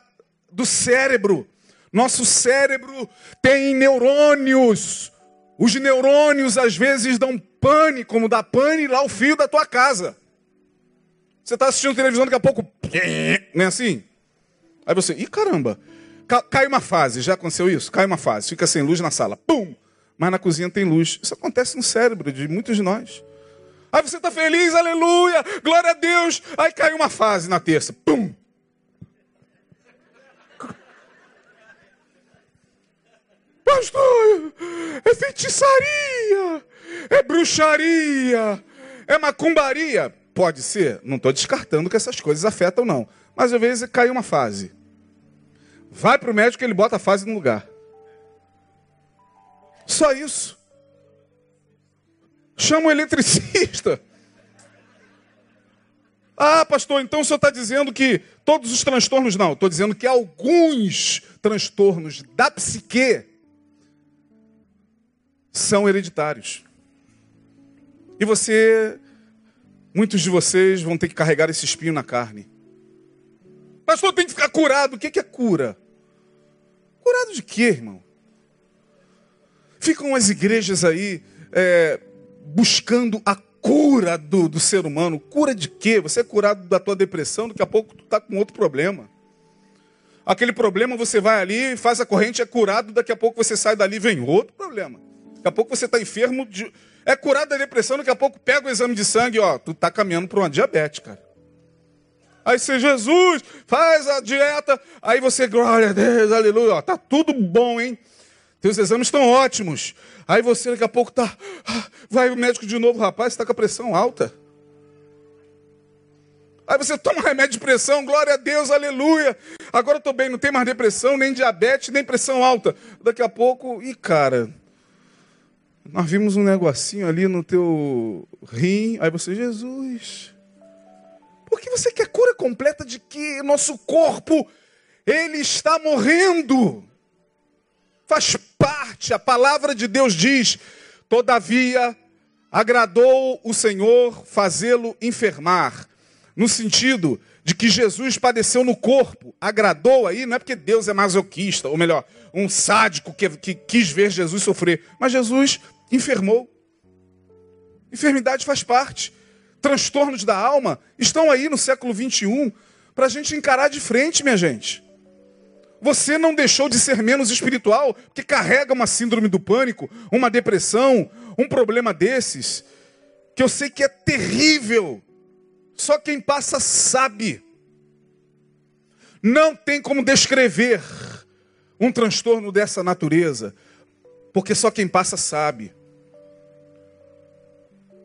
[SPEAKER 1] do cérebro. Nosso cérebro tem neurônios. Os neurônios às vezes dão pane, como dá pane lá o fio da tua casa. Você está assistindo televisão, daqui a pouco. [clears throat] Não é assim? Aí você, ih caramba, cai uma fase, já aconteceu isso? Cai uma fase, fica sem luz na sala, pum! Mas na cozinha tem luz. Isso acontece no cérebro de muitos de nós. Aí você está feliz, aleluia, glória a Deus. Aí cai uma fase na terça, pum! É feitiçaria, é bruxaria, é macumbaria. Pode ser, não estou descartando que essas coisas afetam, não. Mas às vezes cai uma fase. Vai para o médico, ele bota a fase no lugar. Só isso. Chama o eletricista. [laughs] Ah, pastor, então o senhor está dizendo que todos os transtornos, não. Estou dizendo que alguns transtornos da psique são hereditários. E você, muitos de vocês vão ter que carregar esse espinho na carne. Pastor, tem que ficar curado. O que é cura? Curado de quê, irmão? Ficam as igrejas aí é, buscando a cura do, do ser humano. Cura de quê? Você é curado da tua depressão, daqui a pouco tu está com outro problema. Aquele problema você vai ali, faz a corrente, é curado, daqui a pouco você sai dali vem outro problema. Daqui a pouco você está enfermo, de... é curado da depressão, daqui a pouco pega o exame de sangue, ó, tu está caminhando para uma diabetes, cara. Aí você, Jesus, faz a dieta, aí você, glória a Deus, aleluia, ó, tá tudo bom, hein? Teus exames estão ótimos. Aí você daqui a pouco tá, ah, vai o médico de novo, rapaz, está com a pressão alta. Aí você toma remédio de pressão, glória a Deus, aleluia. Agora eu estou bem, não tem mais depressão, nem diabetes, nem pressão alta. Daqui a pouco, e cara, nós vimos um negocinho ali no teu rim. Aí você, Jesus, por que você quer cura completa de que nosso corpo, ele está morrendo? Faz parte, a palavra de Deus diz, todavia agradou o Senhor fazê-lo enfermar no sentido de que Jesus padeceu no corpo, agradou aí, não é porque Deus é masoquista, ou melhor, um sádico que, que quis ver Jesus sofrer, mas Jesus enfermou. Enfermidade faz parte. Transtornos da alma estão aí no século 21 para a gente encarar de frente, minha gente. Você não deixou de ser menos espiritual porque carrega uma síndrome do pânico, uma depressão, um problema desses, que eu sei que é terrível só quem passa sabe. Não tem como descrever um transtorno dessa natureza, porque só quem passa sabe.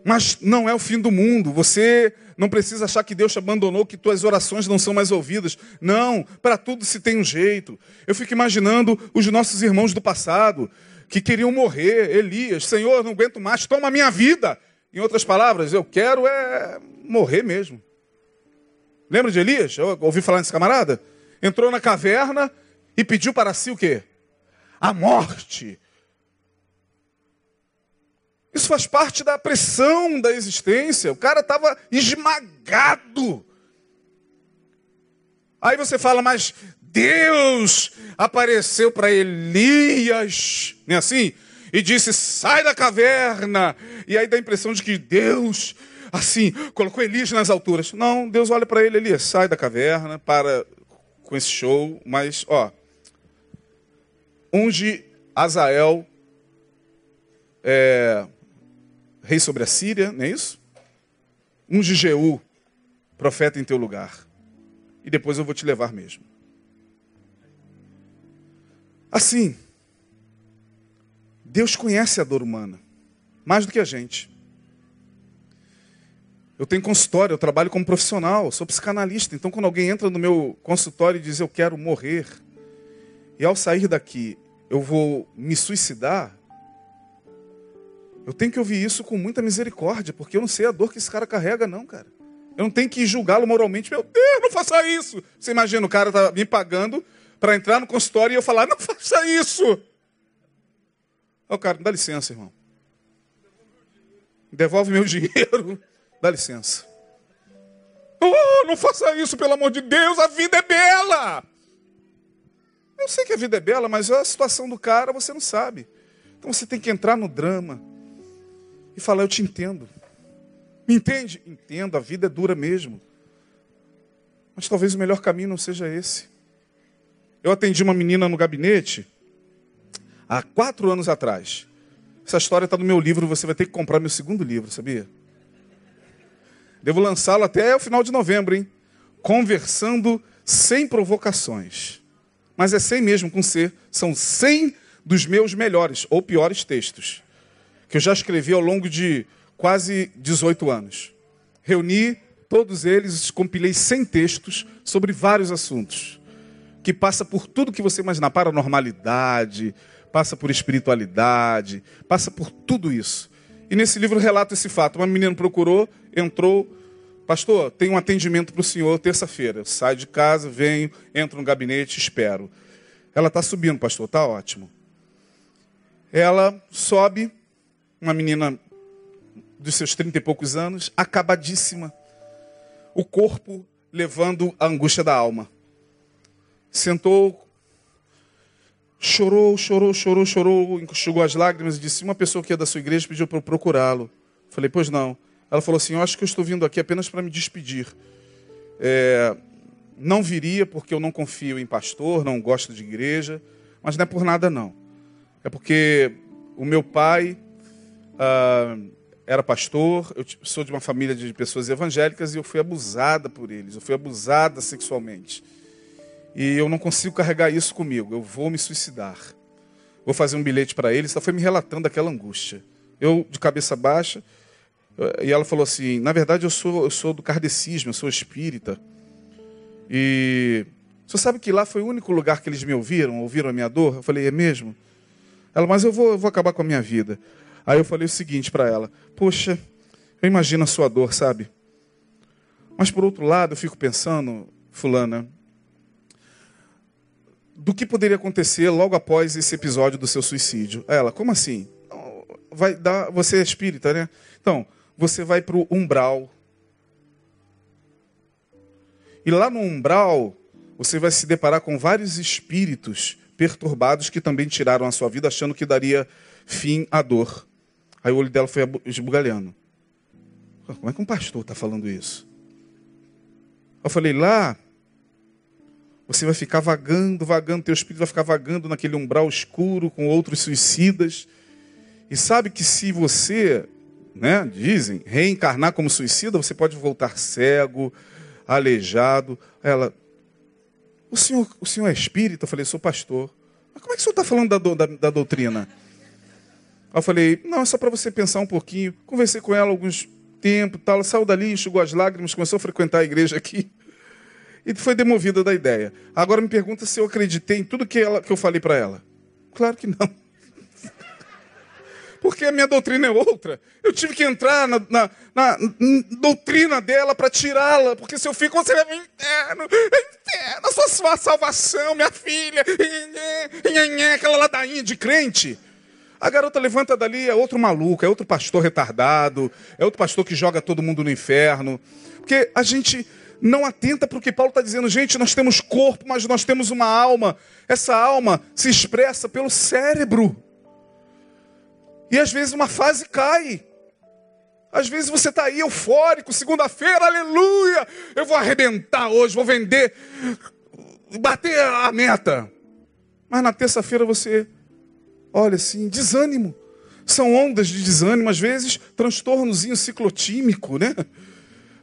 [SPEAKER 1] Mas não é o fim do mundo. Você não precisa achar que Deus te abandonou, que tuas orações não são mais ouvidas. Não, para tudo se tem um jeito. Eu fico imaginando os nossos irmãos do passado que queriam morrer. Elias, Senhor, não aguento mais, toma minha vida. Em outras palavras, eu quero é morrer mesmo. Lembra de Elias? Eu ouvi falar nesse camarada? Entrou na caverna e pediu para si o quê? A morte. Isso faz parte da pressão da existência. O cara estava esmagado. Aí você fala, mas Deus apareceu para Elias, não é assim? E disse: sai da caverna. E aí dá a impressão de que Deus assim, colocou Elias nas alturas. Não, Deus olha para ele, Elias, sai da caverna, para com esse show, mas, ó, unge Azael, é, rei sobre a Síria, não é isso? Unge Jeú, profeta em teu lugar. E depois eu vou te levar mesmo. Assim, Deus conhece a dor humana, mais do que a gente. Eu tenho consultório, eu trabalho como profissional, sou psicanalista. Então, quando alguém entra no meu consultório e diz eu quero morrer, e ao sair daqui eu vou me suicidar, eu tenho que ouvir isso com muita misericórdia, porque eu não sei a dor que esse cara carrega, não, cara. Eu não tenho que julgá-lo moralmente. Meu Deus, não faça isso. Você imagina, o cara tá me pagando para entrar no consultório e eu falar, não faça isso. Ó, oh, cara, dá licença, irmão. Devolve meu [laughs] dinheiro. Dá licença. Oh, não faça isso, pelo amor de Deus, a vida é bela. Eu sei que a vida é bela, mas a situação do cara você não sabe. Então você tem que entrar no drama e falar: Eu te entendo. Me entende? Entendo, a vida é dura mesmo. Mas talvez o melhor caminho não seja esse. Eu atendi uma menina no gabinete há quatro anos atrás. Essa história está no meu livro, você vai ter que comprar meu segundo livro, sabia? Devo lançá-lo até o final de novembro, hein? Conversando sem provocações. Mas é sem mesmo com C. São 100 dos meus melhores ou piores textos, que eu já escrevi ao longo de quase 18 anos. Reuni todos eles, compilei 100 textos sobre vários assuntos, que passa por tudo que você imaginar, paranormalidade, passa por espiritualidade, passa por tudo isso. E nesse livro relata esse fato. Uma menina procurou, entrou, pastor, tem um atendimento para o senhor terça-feira. Saio de casa, venho, entro no gabinete, espero. Ela está subindo, pastor, está ótimo. Ela sobe, uma menina dos seus trinta e poucos anos, acabadíssima. O corpo levando a angústia da alma. Sentou, chorou, chorou, chorou, chorou, enxugou as lágrimas e disse: Uma pessoa que é da sua igreja pediu para eu procurá-lo. Falei: Pois não. Ela falou assim: Eu acho que eu estou vindo aqui apenas para me despedir. É, não viria porque eu não confio em pastor, não gosto de igreja, mas não é por nada não. É porque o meu pai ah, era pastor, eu sou de uma família de pessoas evangélicas e eu fui abusada por eles, eu fui abusada sexualmente. E eu não consigo carregar isso comigo, eu vou me suicidar. Vou fazer um bilhete para eles, só foi me relatando aquela angústia. Eu, de cabeça baixa, e ela falou assim: na verdade eu sou, eu sou do kardecismo, eu sou espírita. E você sabe que lá foi o único lugar que eles me ouviram, ouviram a minha dor? Eu falei: é mesmo? Ela, mas eu vou, eu vou acabar com a minha vida. Aí eu falei o seguinte para ela: poxa, eu imagino a sua dor, sabe? Mas por outro lado, eu fico pensando, Fulana, do que poderia acontecer logo após esse episódio do seu suicídio. Ela, como assim? Vai dar, você é espírita, né? Então, você vai para o umbral. E lá no umbral, você vai se deparar com vários espíritos perturbados que também tiraram a sua vida, achando que daria fim à dor. Aí o olho dela foi esbugalhando. Como é que um pastor está falando isso? Eu falei, lá, você vai ficar vagando, vagando, teu espírito vai ficar vagando naquele umbral escuro com outros suicidas. E sabe que se você né, dizem, reencarnar como suicida, você pode voltar cego, aleijado. Ela, o senhor, o senhor é espírita? Eu falei, sou pastor. Mas como é que o senhor está falando da, da, da, doutrina? Eu falei, não, é só para você pensar um pouquinho. Conversei com ela alguns tempo, tal. Ela saiu dali, enxugou as lágrimas, começou a frequentar a igreja aqui. [laughs] E foi demovida da ideia. Agora me pergunta se eu acreditei em tudo que, ela, que eu falei para ela. Claro que não [laughs] porque a minha doutrina é outra. Eu tive que entrar na, na, na doutrina dela para tirá-la, porque se eu fico, você leva inferno, inferno, a sua, sua salvação, minha filha, aquela ladainha de crente. A garota levanta dali, é outro maluco, é outro pastor retardado, é outro pastor que joga todo mundo no inferno. Porque a gente não atenta para o que Paulo está dizendo. Gente, nós temos corpo, mas nós temos uma alma. Essa alma se expressa pelo cérebro. E às vezes uma fase cai. Às vezes você está aí eufórico, segunda-feira, aleluia, eu vou arrebentar hoje, vou vender, bater a meta. Mas na terça-feira você olha assim, desânimo. São ondas de desânimo, às vezes transtornozinho ciclotímico, né?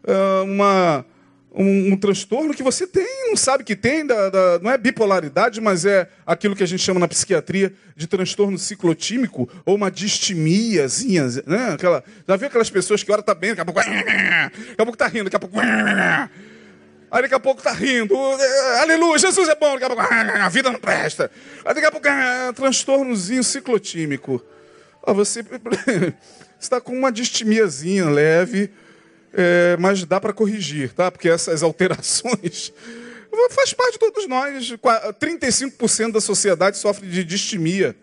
[SPEAKER 1] Ah, uma um, um, transtorno que você tem, não sabe que tem, da, da, não é bipolaridade, mas é aquilo que a gente chama na psiquiatria de transtorno ciclotímico, ou uma distimiazinha, né? Aquela, já viu aquelas pessoas que hora tá bem, daqui a pouco, [laughs] daqui a pouco tá rindo, daqui a pouco, [laughs] aí daqui a pouco tá rindo, aleluia, Jesus é bom, daqui a pouco, a vida não presta, aí daqui a pouco, transtornozinho ciclotímico. você [laughs] está com uma distimiazinha leve, é, mas dá para corrigir, tá? Porque essas alterações [laughs] faz parte de todos nós. 35% da sociedade sofre de distimia,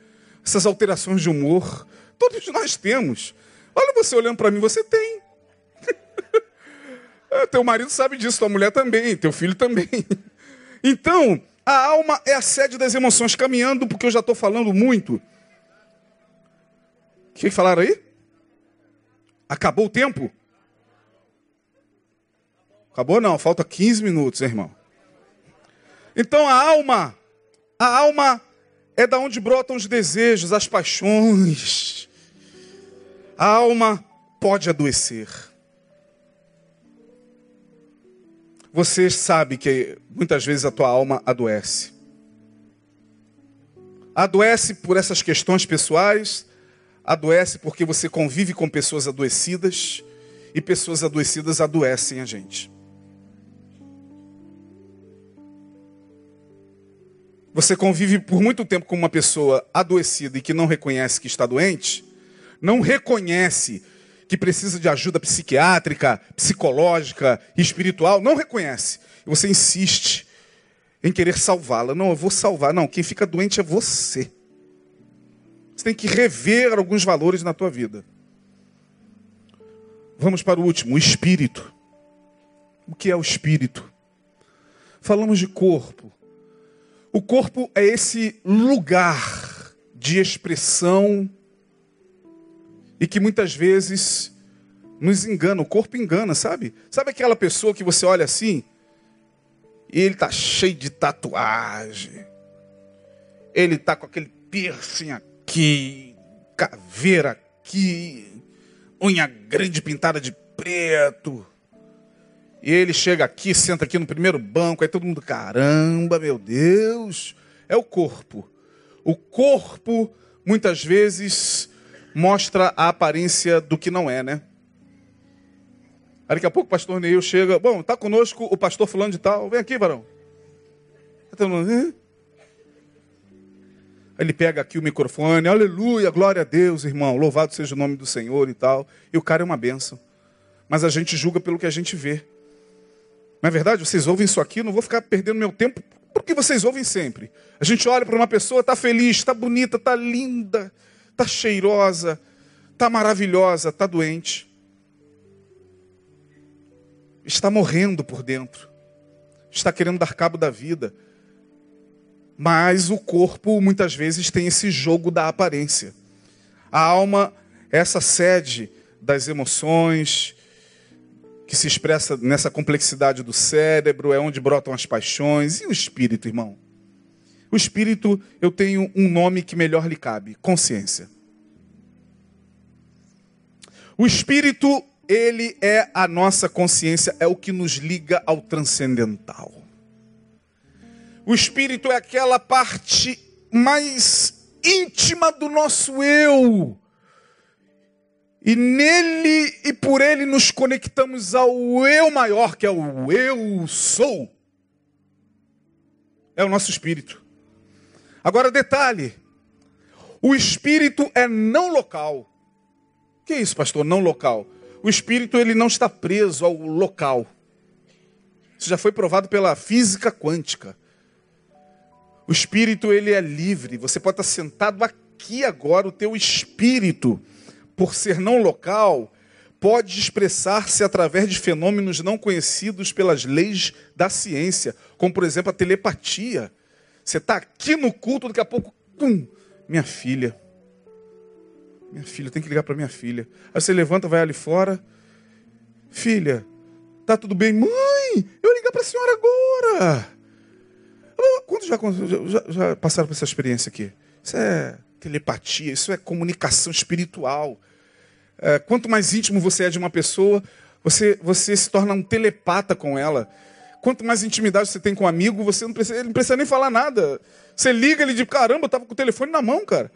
[SPEAKER 1] essas alterações de humor. Todos nós temos. Olha você olhando para mim, você tem. Teu marido sabe disso, tua mulher também, teu filho também. Então, a alma é a sede das emoções, caminhando, porque eu já estou falando muito. O que falaram aí? Acabou o tempo? Acabou não, falta 15 minutos, irmão. Então a alma, a alma é da onde brotam os desejos, as paixões. A alma pode adoecer. Você sabe que muitas vezes a tua alma adoece. Adoece por essas questões pessoais, adoece porque você convive com pessoas adoecidas e pessoas adoecidas adoecem a gente. Você convive por muito tempo com uma pessoa adoecida e que não reconhece que está doente, não reconhece que precisa de ajuda psiquiátrica, psicológica, espiritual, não reconhece. Você insiste em querer salvá-la. Não, eu vou salvar. Não, quem fica doente é você. Você tem que rever alguns valores na tua vida. Vamos para o último, o espírito. O que é o espírito? Falamos de corpo. O corpo é esse lugar de expressão e que muitas vezes nos engana, o corpo engana, sabe? Sabe aquela pessoa que você olha assim e ele tá cheio de tatuagem. Ele tá com aquele piercing aqui, caveira aqui, unha grande pintada de preto. E ele chega aqui, senta aqui no primeiro banco, aí todo mundo, caramba, meu Deus, é o corpo. O corpo, muitas vezes, mostra a aparência do que não é, né? Aí daqui a pouco o pastor Neil chega, bom, tá conosco o pastor fulano de tal, vem aqui, varão. Tá Aí ele pega aqui o microfone, aleluia, glória a Deus, irmão, louvado seja o nome do Senhor e tal. E o cara é uma benção. Mas a gente julga pelo que a gente vê. Não é verdade? Vocês ouvem isso aqui, não vou ficar perdendo meu tempo, porque vocês ouvem sempre. A gente olha para uma pessoa, está feliz, está bonita, está linda, está cheirosa, está maravilhosa, está doente. Está morrendo por dentro. Está querendo dar cabo da vida. Mas o corpo muitas vezes tem esse jogo da aparência. A alma essa sede das emoções, que se expressa nessa complexidade do cérebro, é onde brotam as paixões. E o espírito, irmão? O espírito, eu tenho um nome que melhor lhe cabe: consciência. O espírito, ele é a nossa consciência, é o que nos liga ao transcendental. O espírito é aquela parte mais íntima do nosso eu e nele e por ele nos conectamos ao eu maior, que é o eu sou. É o nosso espírito. Agora, detalhe: o espírito é não local. O que é isso, pastor? Não local. O espírito ele não está preso ao local. Isso já foi provado pela física quântica. O espírito ele é livre. Você pode estar sentado aqui agora, o teu espírito por ser não local, pode expressar-se através de fenômenos não conhecidos pelas leis da ciência, como por exemplo a telepatia. Você está aqui no culto, daqui a pouco, pum, minha filha. Minha filha, tem que ligar para minha filha. Aí você levanta, vai ali fora. Filha, tá tudo bem? Mãe, eu ligar para a senhora agora. Quantos já, já, já passaram por essa experiência aqui? Isso é telepatia, isso é comunicação espiritual. É, quanto mais íntimo você é de uma pessoa, você, você se torna um telepata com ela. Quanto mais intimidade você tem com um amigo, você não precisa, ele não precisa nem falar nada. Você liga, ele diz: caramba, eu estava com o telefone na mão, cara.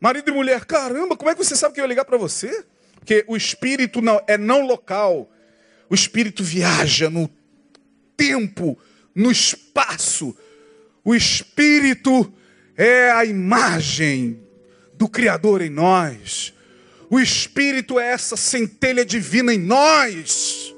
[SPEAKER 1] Marido e mulher, caramba, como é que você sabe que eu ia ligar para você? Porque o espírito não, é não local. O espírito viaja no tempo, no espaço. O espírito é a imagem do Criador em nós. O Espírito é essa centelha divina em nós.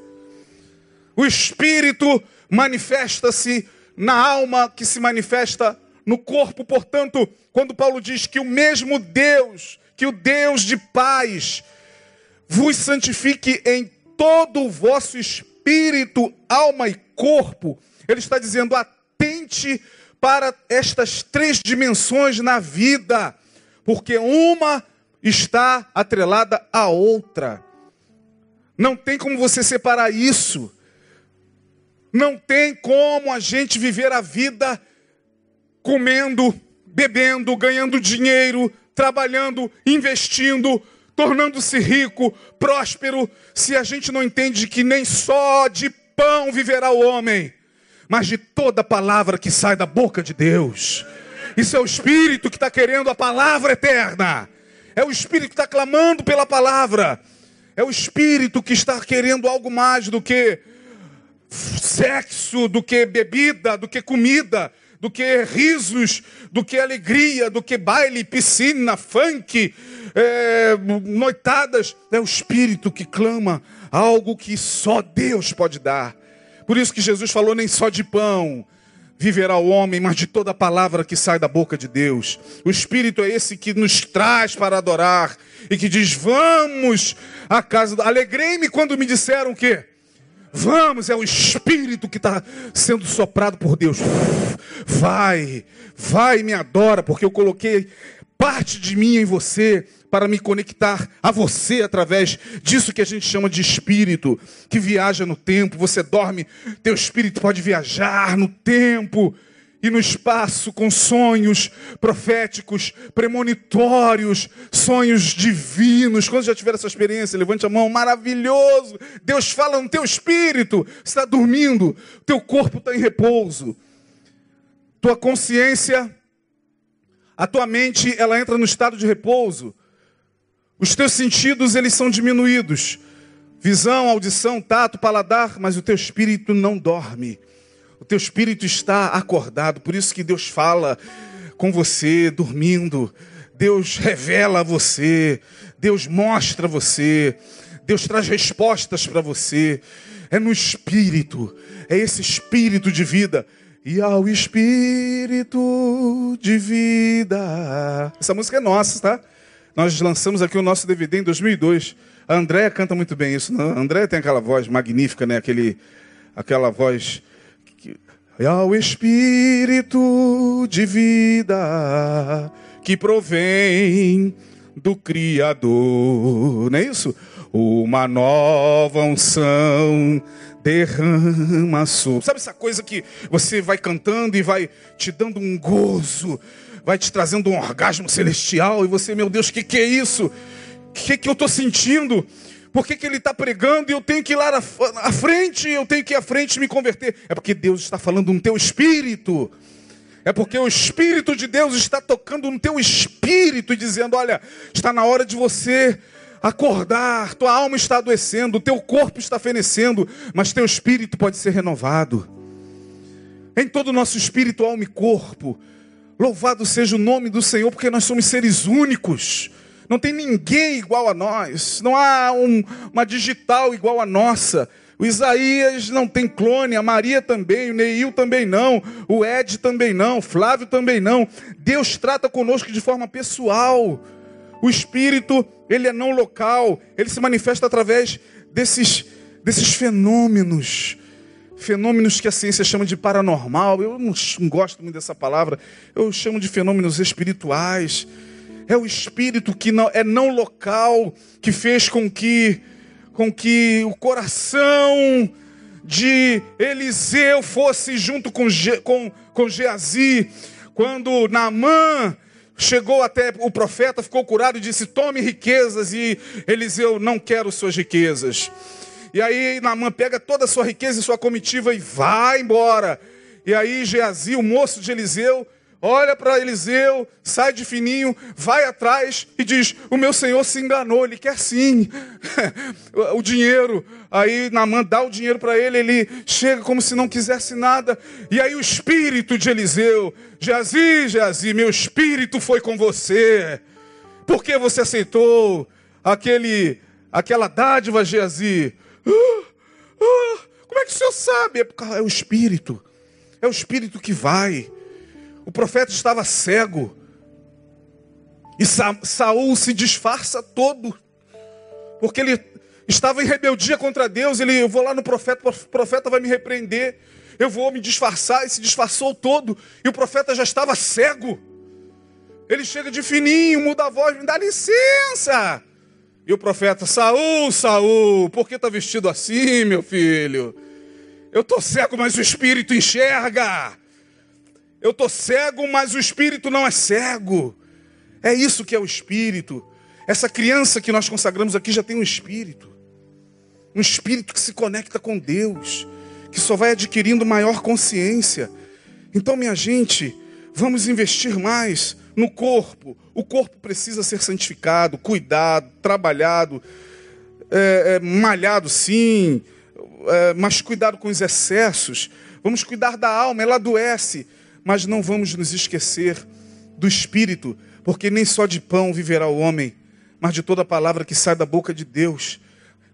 [SPEAKER 1] O Espírito manifesta-se na alma que se manifesta no corpo. Portanto, quando Paulo diz que o mesmo Deus, que o Deus de paz, vos santifique em todo o vosso espírito, alma e corpo, ele está dizendo: atente para estas três dimensões na vida, porque uma está atrelada à outra. Não tem como você separar isso. Não tem como a gente viver a vida comendo, bebendo, ganhando dinheiro, trabalhando, investindo, tornando-se rico, próspero, se a gente não entende que nem só de pão viverá o homem, mas de toda palavra que sai da boca de Deus. Isso é o Espírito que está querendo a palavra eterna. É o Espírito que está clamando pela palavra. É o Espírito que está querendo algo mais do que sexo, do que bebida, do que comida, do que risos, do que alegria, do que baile, piscina, funk, é, noitadas. É o Espírito que clama algo que só Deus pode dar. Por isso que Jesus falou: nem só de pão viverá o homem, mas de toda palavra que sai da boca de Deus. O Espírito é esse que nos traz para adorar e que diz: vamos à casa. Alegrei-me quando me disseram o quê? Vamos, é o Espírito que está sendo soprado por Deus. Vai, vai me adora, porque eu coloquei parte de mim em você para me conectar a você através disso que a gente chama de espírito, que viaja no tempo. Você dorme, teu espírito pode viajar no tempo e no espaço com sonhos proféticos, premonitórios, sonhos divinos. Quando já tiver essa experiência, levante a mão, maravilhoso. Deus fala no teu espírito, está dormindo, teu corpo está em repouso. Tua consciência, a tua mente, ela entra no estado de repouso. Os teus sentidos, eles são diminuídos. Visão, audição, tato, paladar, mas o teu espírito não dorme. O teu espírito está acordado, por isso que Deus fala com você dormindo. Deus revela a você, Deus mostra a você, Deus traz respostas para você. É no espírito, é esse espírito de vida. E ao espírito de vida. Essa música é nossa, tá? Nós lançamos aqui o nosso DVD em 2002. A Andréa canta muito bem isso. Não? A Andréa tem aquela voz magnífica, né? Aquele, aquela voz e ao Espírito de vida que provém do Criador. Não é isso? Uma nova unção derrama sobre. Sabe essa coisa que você vai cantando e vai te dando um gozo, vai te trazendo um orgasmo celestial e você, meu Deus, que, que é isso? Que, que eu estou sentindo? Por que, que ele está pregando e eu tenho que ir lá à frente, eu tenho que ir à frente me converter? É porque Deus está falando no teu espírito. É porque o Espírito de Deus está tocando no teu espírito e dizendo: olha, está na hora de você acordar, tua alma está adoecendo, teu corpo está fenecendo, mas teu espírito pode ser renovado. Em todo o nosso espírito, alma e corpo. Louvado seja o nome do Senhor, porque nós somos seres únicos. Não tem ninguém igual a nós. Não há um, uma digital igual a nossa. O Isaías não tem clone, a Maria também, o Neil também não, o Ed também não, o Flávio também não. Deus trata conosco de forma pessoal. O Espírito, ele é não local, ele se manifesta através desses, desses fenômenos. Fenômenos que a ciência chama de paranormal. Eu não gosto muito dessa palavra. Eu chamo de fenômenos espirituais é o espírito que não, é não local, que fez com que, com que o coração de Eliseu fosse junto com, com, com Geazi. Quando Naamã chegou até o profeta, ficou curado e disse: Tome riquezas. E Eliseu, não quero suas riquezas. E aí Naamã pega toda a sua riqueza e sua comitiva e vai embora. E aí Geazi, o moço de Eliseu, olha para Eliseu, sai de fininho, vai atrás e diz: O meu senhor se enganou, ele quer sim [laughs] o dinheiro. Aí Namã dá o dinheiro para ele, ele chega como se não quisesse nada. E aí o espírito de Eliseu: Geazi, Geazi, meu espírito foi com você. Por que você aceitou aquele, aquela dádiva, Geazi? Ah, ah, como é que o senhor sabe? É, é o espírito. É o espírito que vai. O profeta estava cego. E Sa Saul se disfarça todo. Porque ele estava em rebeldia contra Deus. Ele, eu vou lá no profeta, o profeta vai me repreender. Eu vou me disfarçar. E se disfarçou todo. E o profeta já estava cego. Ele chega de fininho, muda a voz, me dá licença. E o profeta, Saul, Saul, por que está vestido assim, meu filho? Eu estou cego, mas o Espírito enxerga. Eu estou cego, mas o espírito não é cego. É isso que é o espírito. Essa criança que nós consagramos aqui já tem um espírito. Um espírito que se conecta com Deus, que só vai adquirindo maior consciência. Então, minha gente, Vamos investir mais no corpo. O corpo precisa ser santificado, cuidado, trabalhado, é, é, malhado sim, é, mas cuidado com os excessos. Vamos cuidar da alma, ela adoece, mas não vamos nos esquecer do espírito, porque nem só de pão viverá o homem, mas de toda palavra que sai da boca de Deus.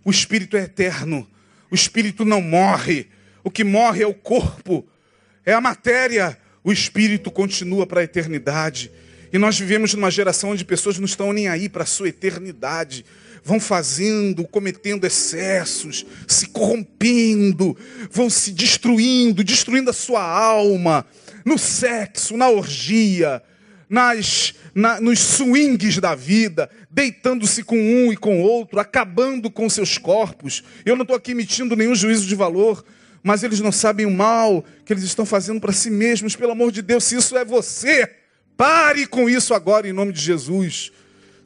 [SPEAKER 1] O espírito é eterno, o espírito não morre. O que morre é o corpo, é a matéria. O espírito continua para a eternidade. E nós vivemos numa geração onde pessoas não estão nem aí para a sua eternidade. Vão fazendo, cometendo excessos, se corrompendo, vão se destruindo, destruindo a sua alma, no sexo, na orgia, nas, na, nos swings da vida, deitando-se com um e com outro, acabando com seus corpos. Eu não estou aqui emitindo nenhum juízo de valor, mas eles não sabem o mal que eles estão fazendo para si mesmos. Pelo amor de Deus, se isso é você, Pare com isso agora em nome de Jesus.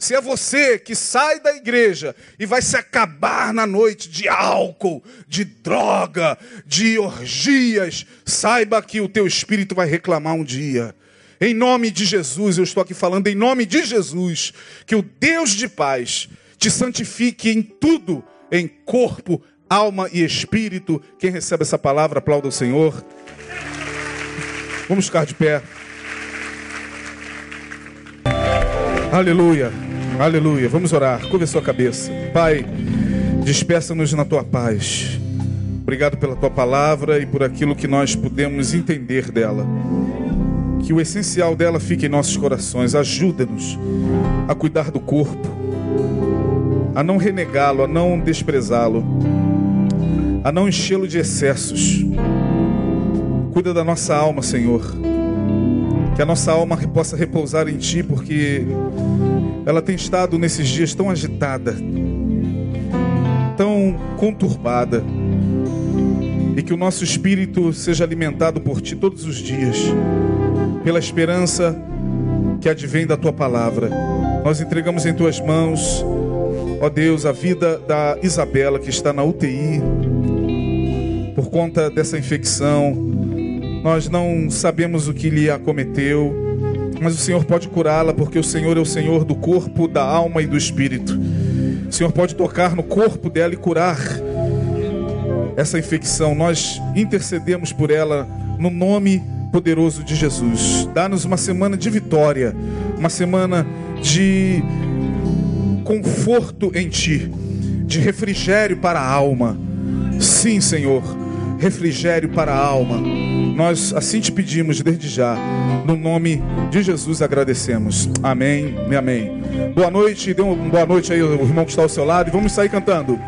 [SPEAKER 1] Se é você que sai da igreja e vai se acabar na noite de álcool, de droga, de orgias, saiba que o teu espírito vai reclamar um dia. Em nome de Jesus, eu estou aqui falando em nome de Jesus, que o Deus de paz te santifique em tudo, em corpo, alma e espírito. Quem recebe essa palavra, aplauda o Senhor. Vamos ficar de pé. Aleluia, aleluia. Vamos orar. Curva sua cabeça. Pai, despeça-nos na tua paz. Obrigado pela tua palavra e por aquilo que nós pudemos entender dela. Que o essencial dela fique em nossos corações. Ajuda-nos a cuidar do corpo, a não renegá-lo, a não desprezá-lo, a não enchê-lo de excessos. Cuida da nossa alma, Senhor que a nossa alma possa repousar em Ti, porque ela tem estado nesses dias tão agitada, tão conturbada, e que o nosso espírito seja alimentado por Ti todos os dias, pela esperança que advém da Tua palavra. Nós entregamos em Tuas mãos, ó Deus, a vida da Isabela que está na UTI por conta dessa infecção nós não sabemos o que lhe acometeu, mas o Senhor pode curá-la, porque o Senhor é o Senhor do corpo, da alma e do espírito. O Senhor pode tocar no corpo dela e curar essa infecção. Nós intercedemos por ela no nome poderoso de Jesus. Dá-nos uma semana de vitória, uma semana de conforto em Ti, de refrigério para a alma. Sim, Senhor, refrigério para a alma nós assim te pedimos desde já. No nome de Jesus agradecemos. Amém e amém. Boa noite. Dê uma boa noite aí, o irmão que está ao seu lado. E vamos sair cantando.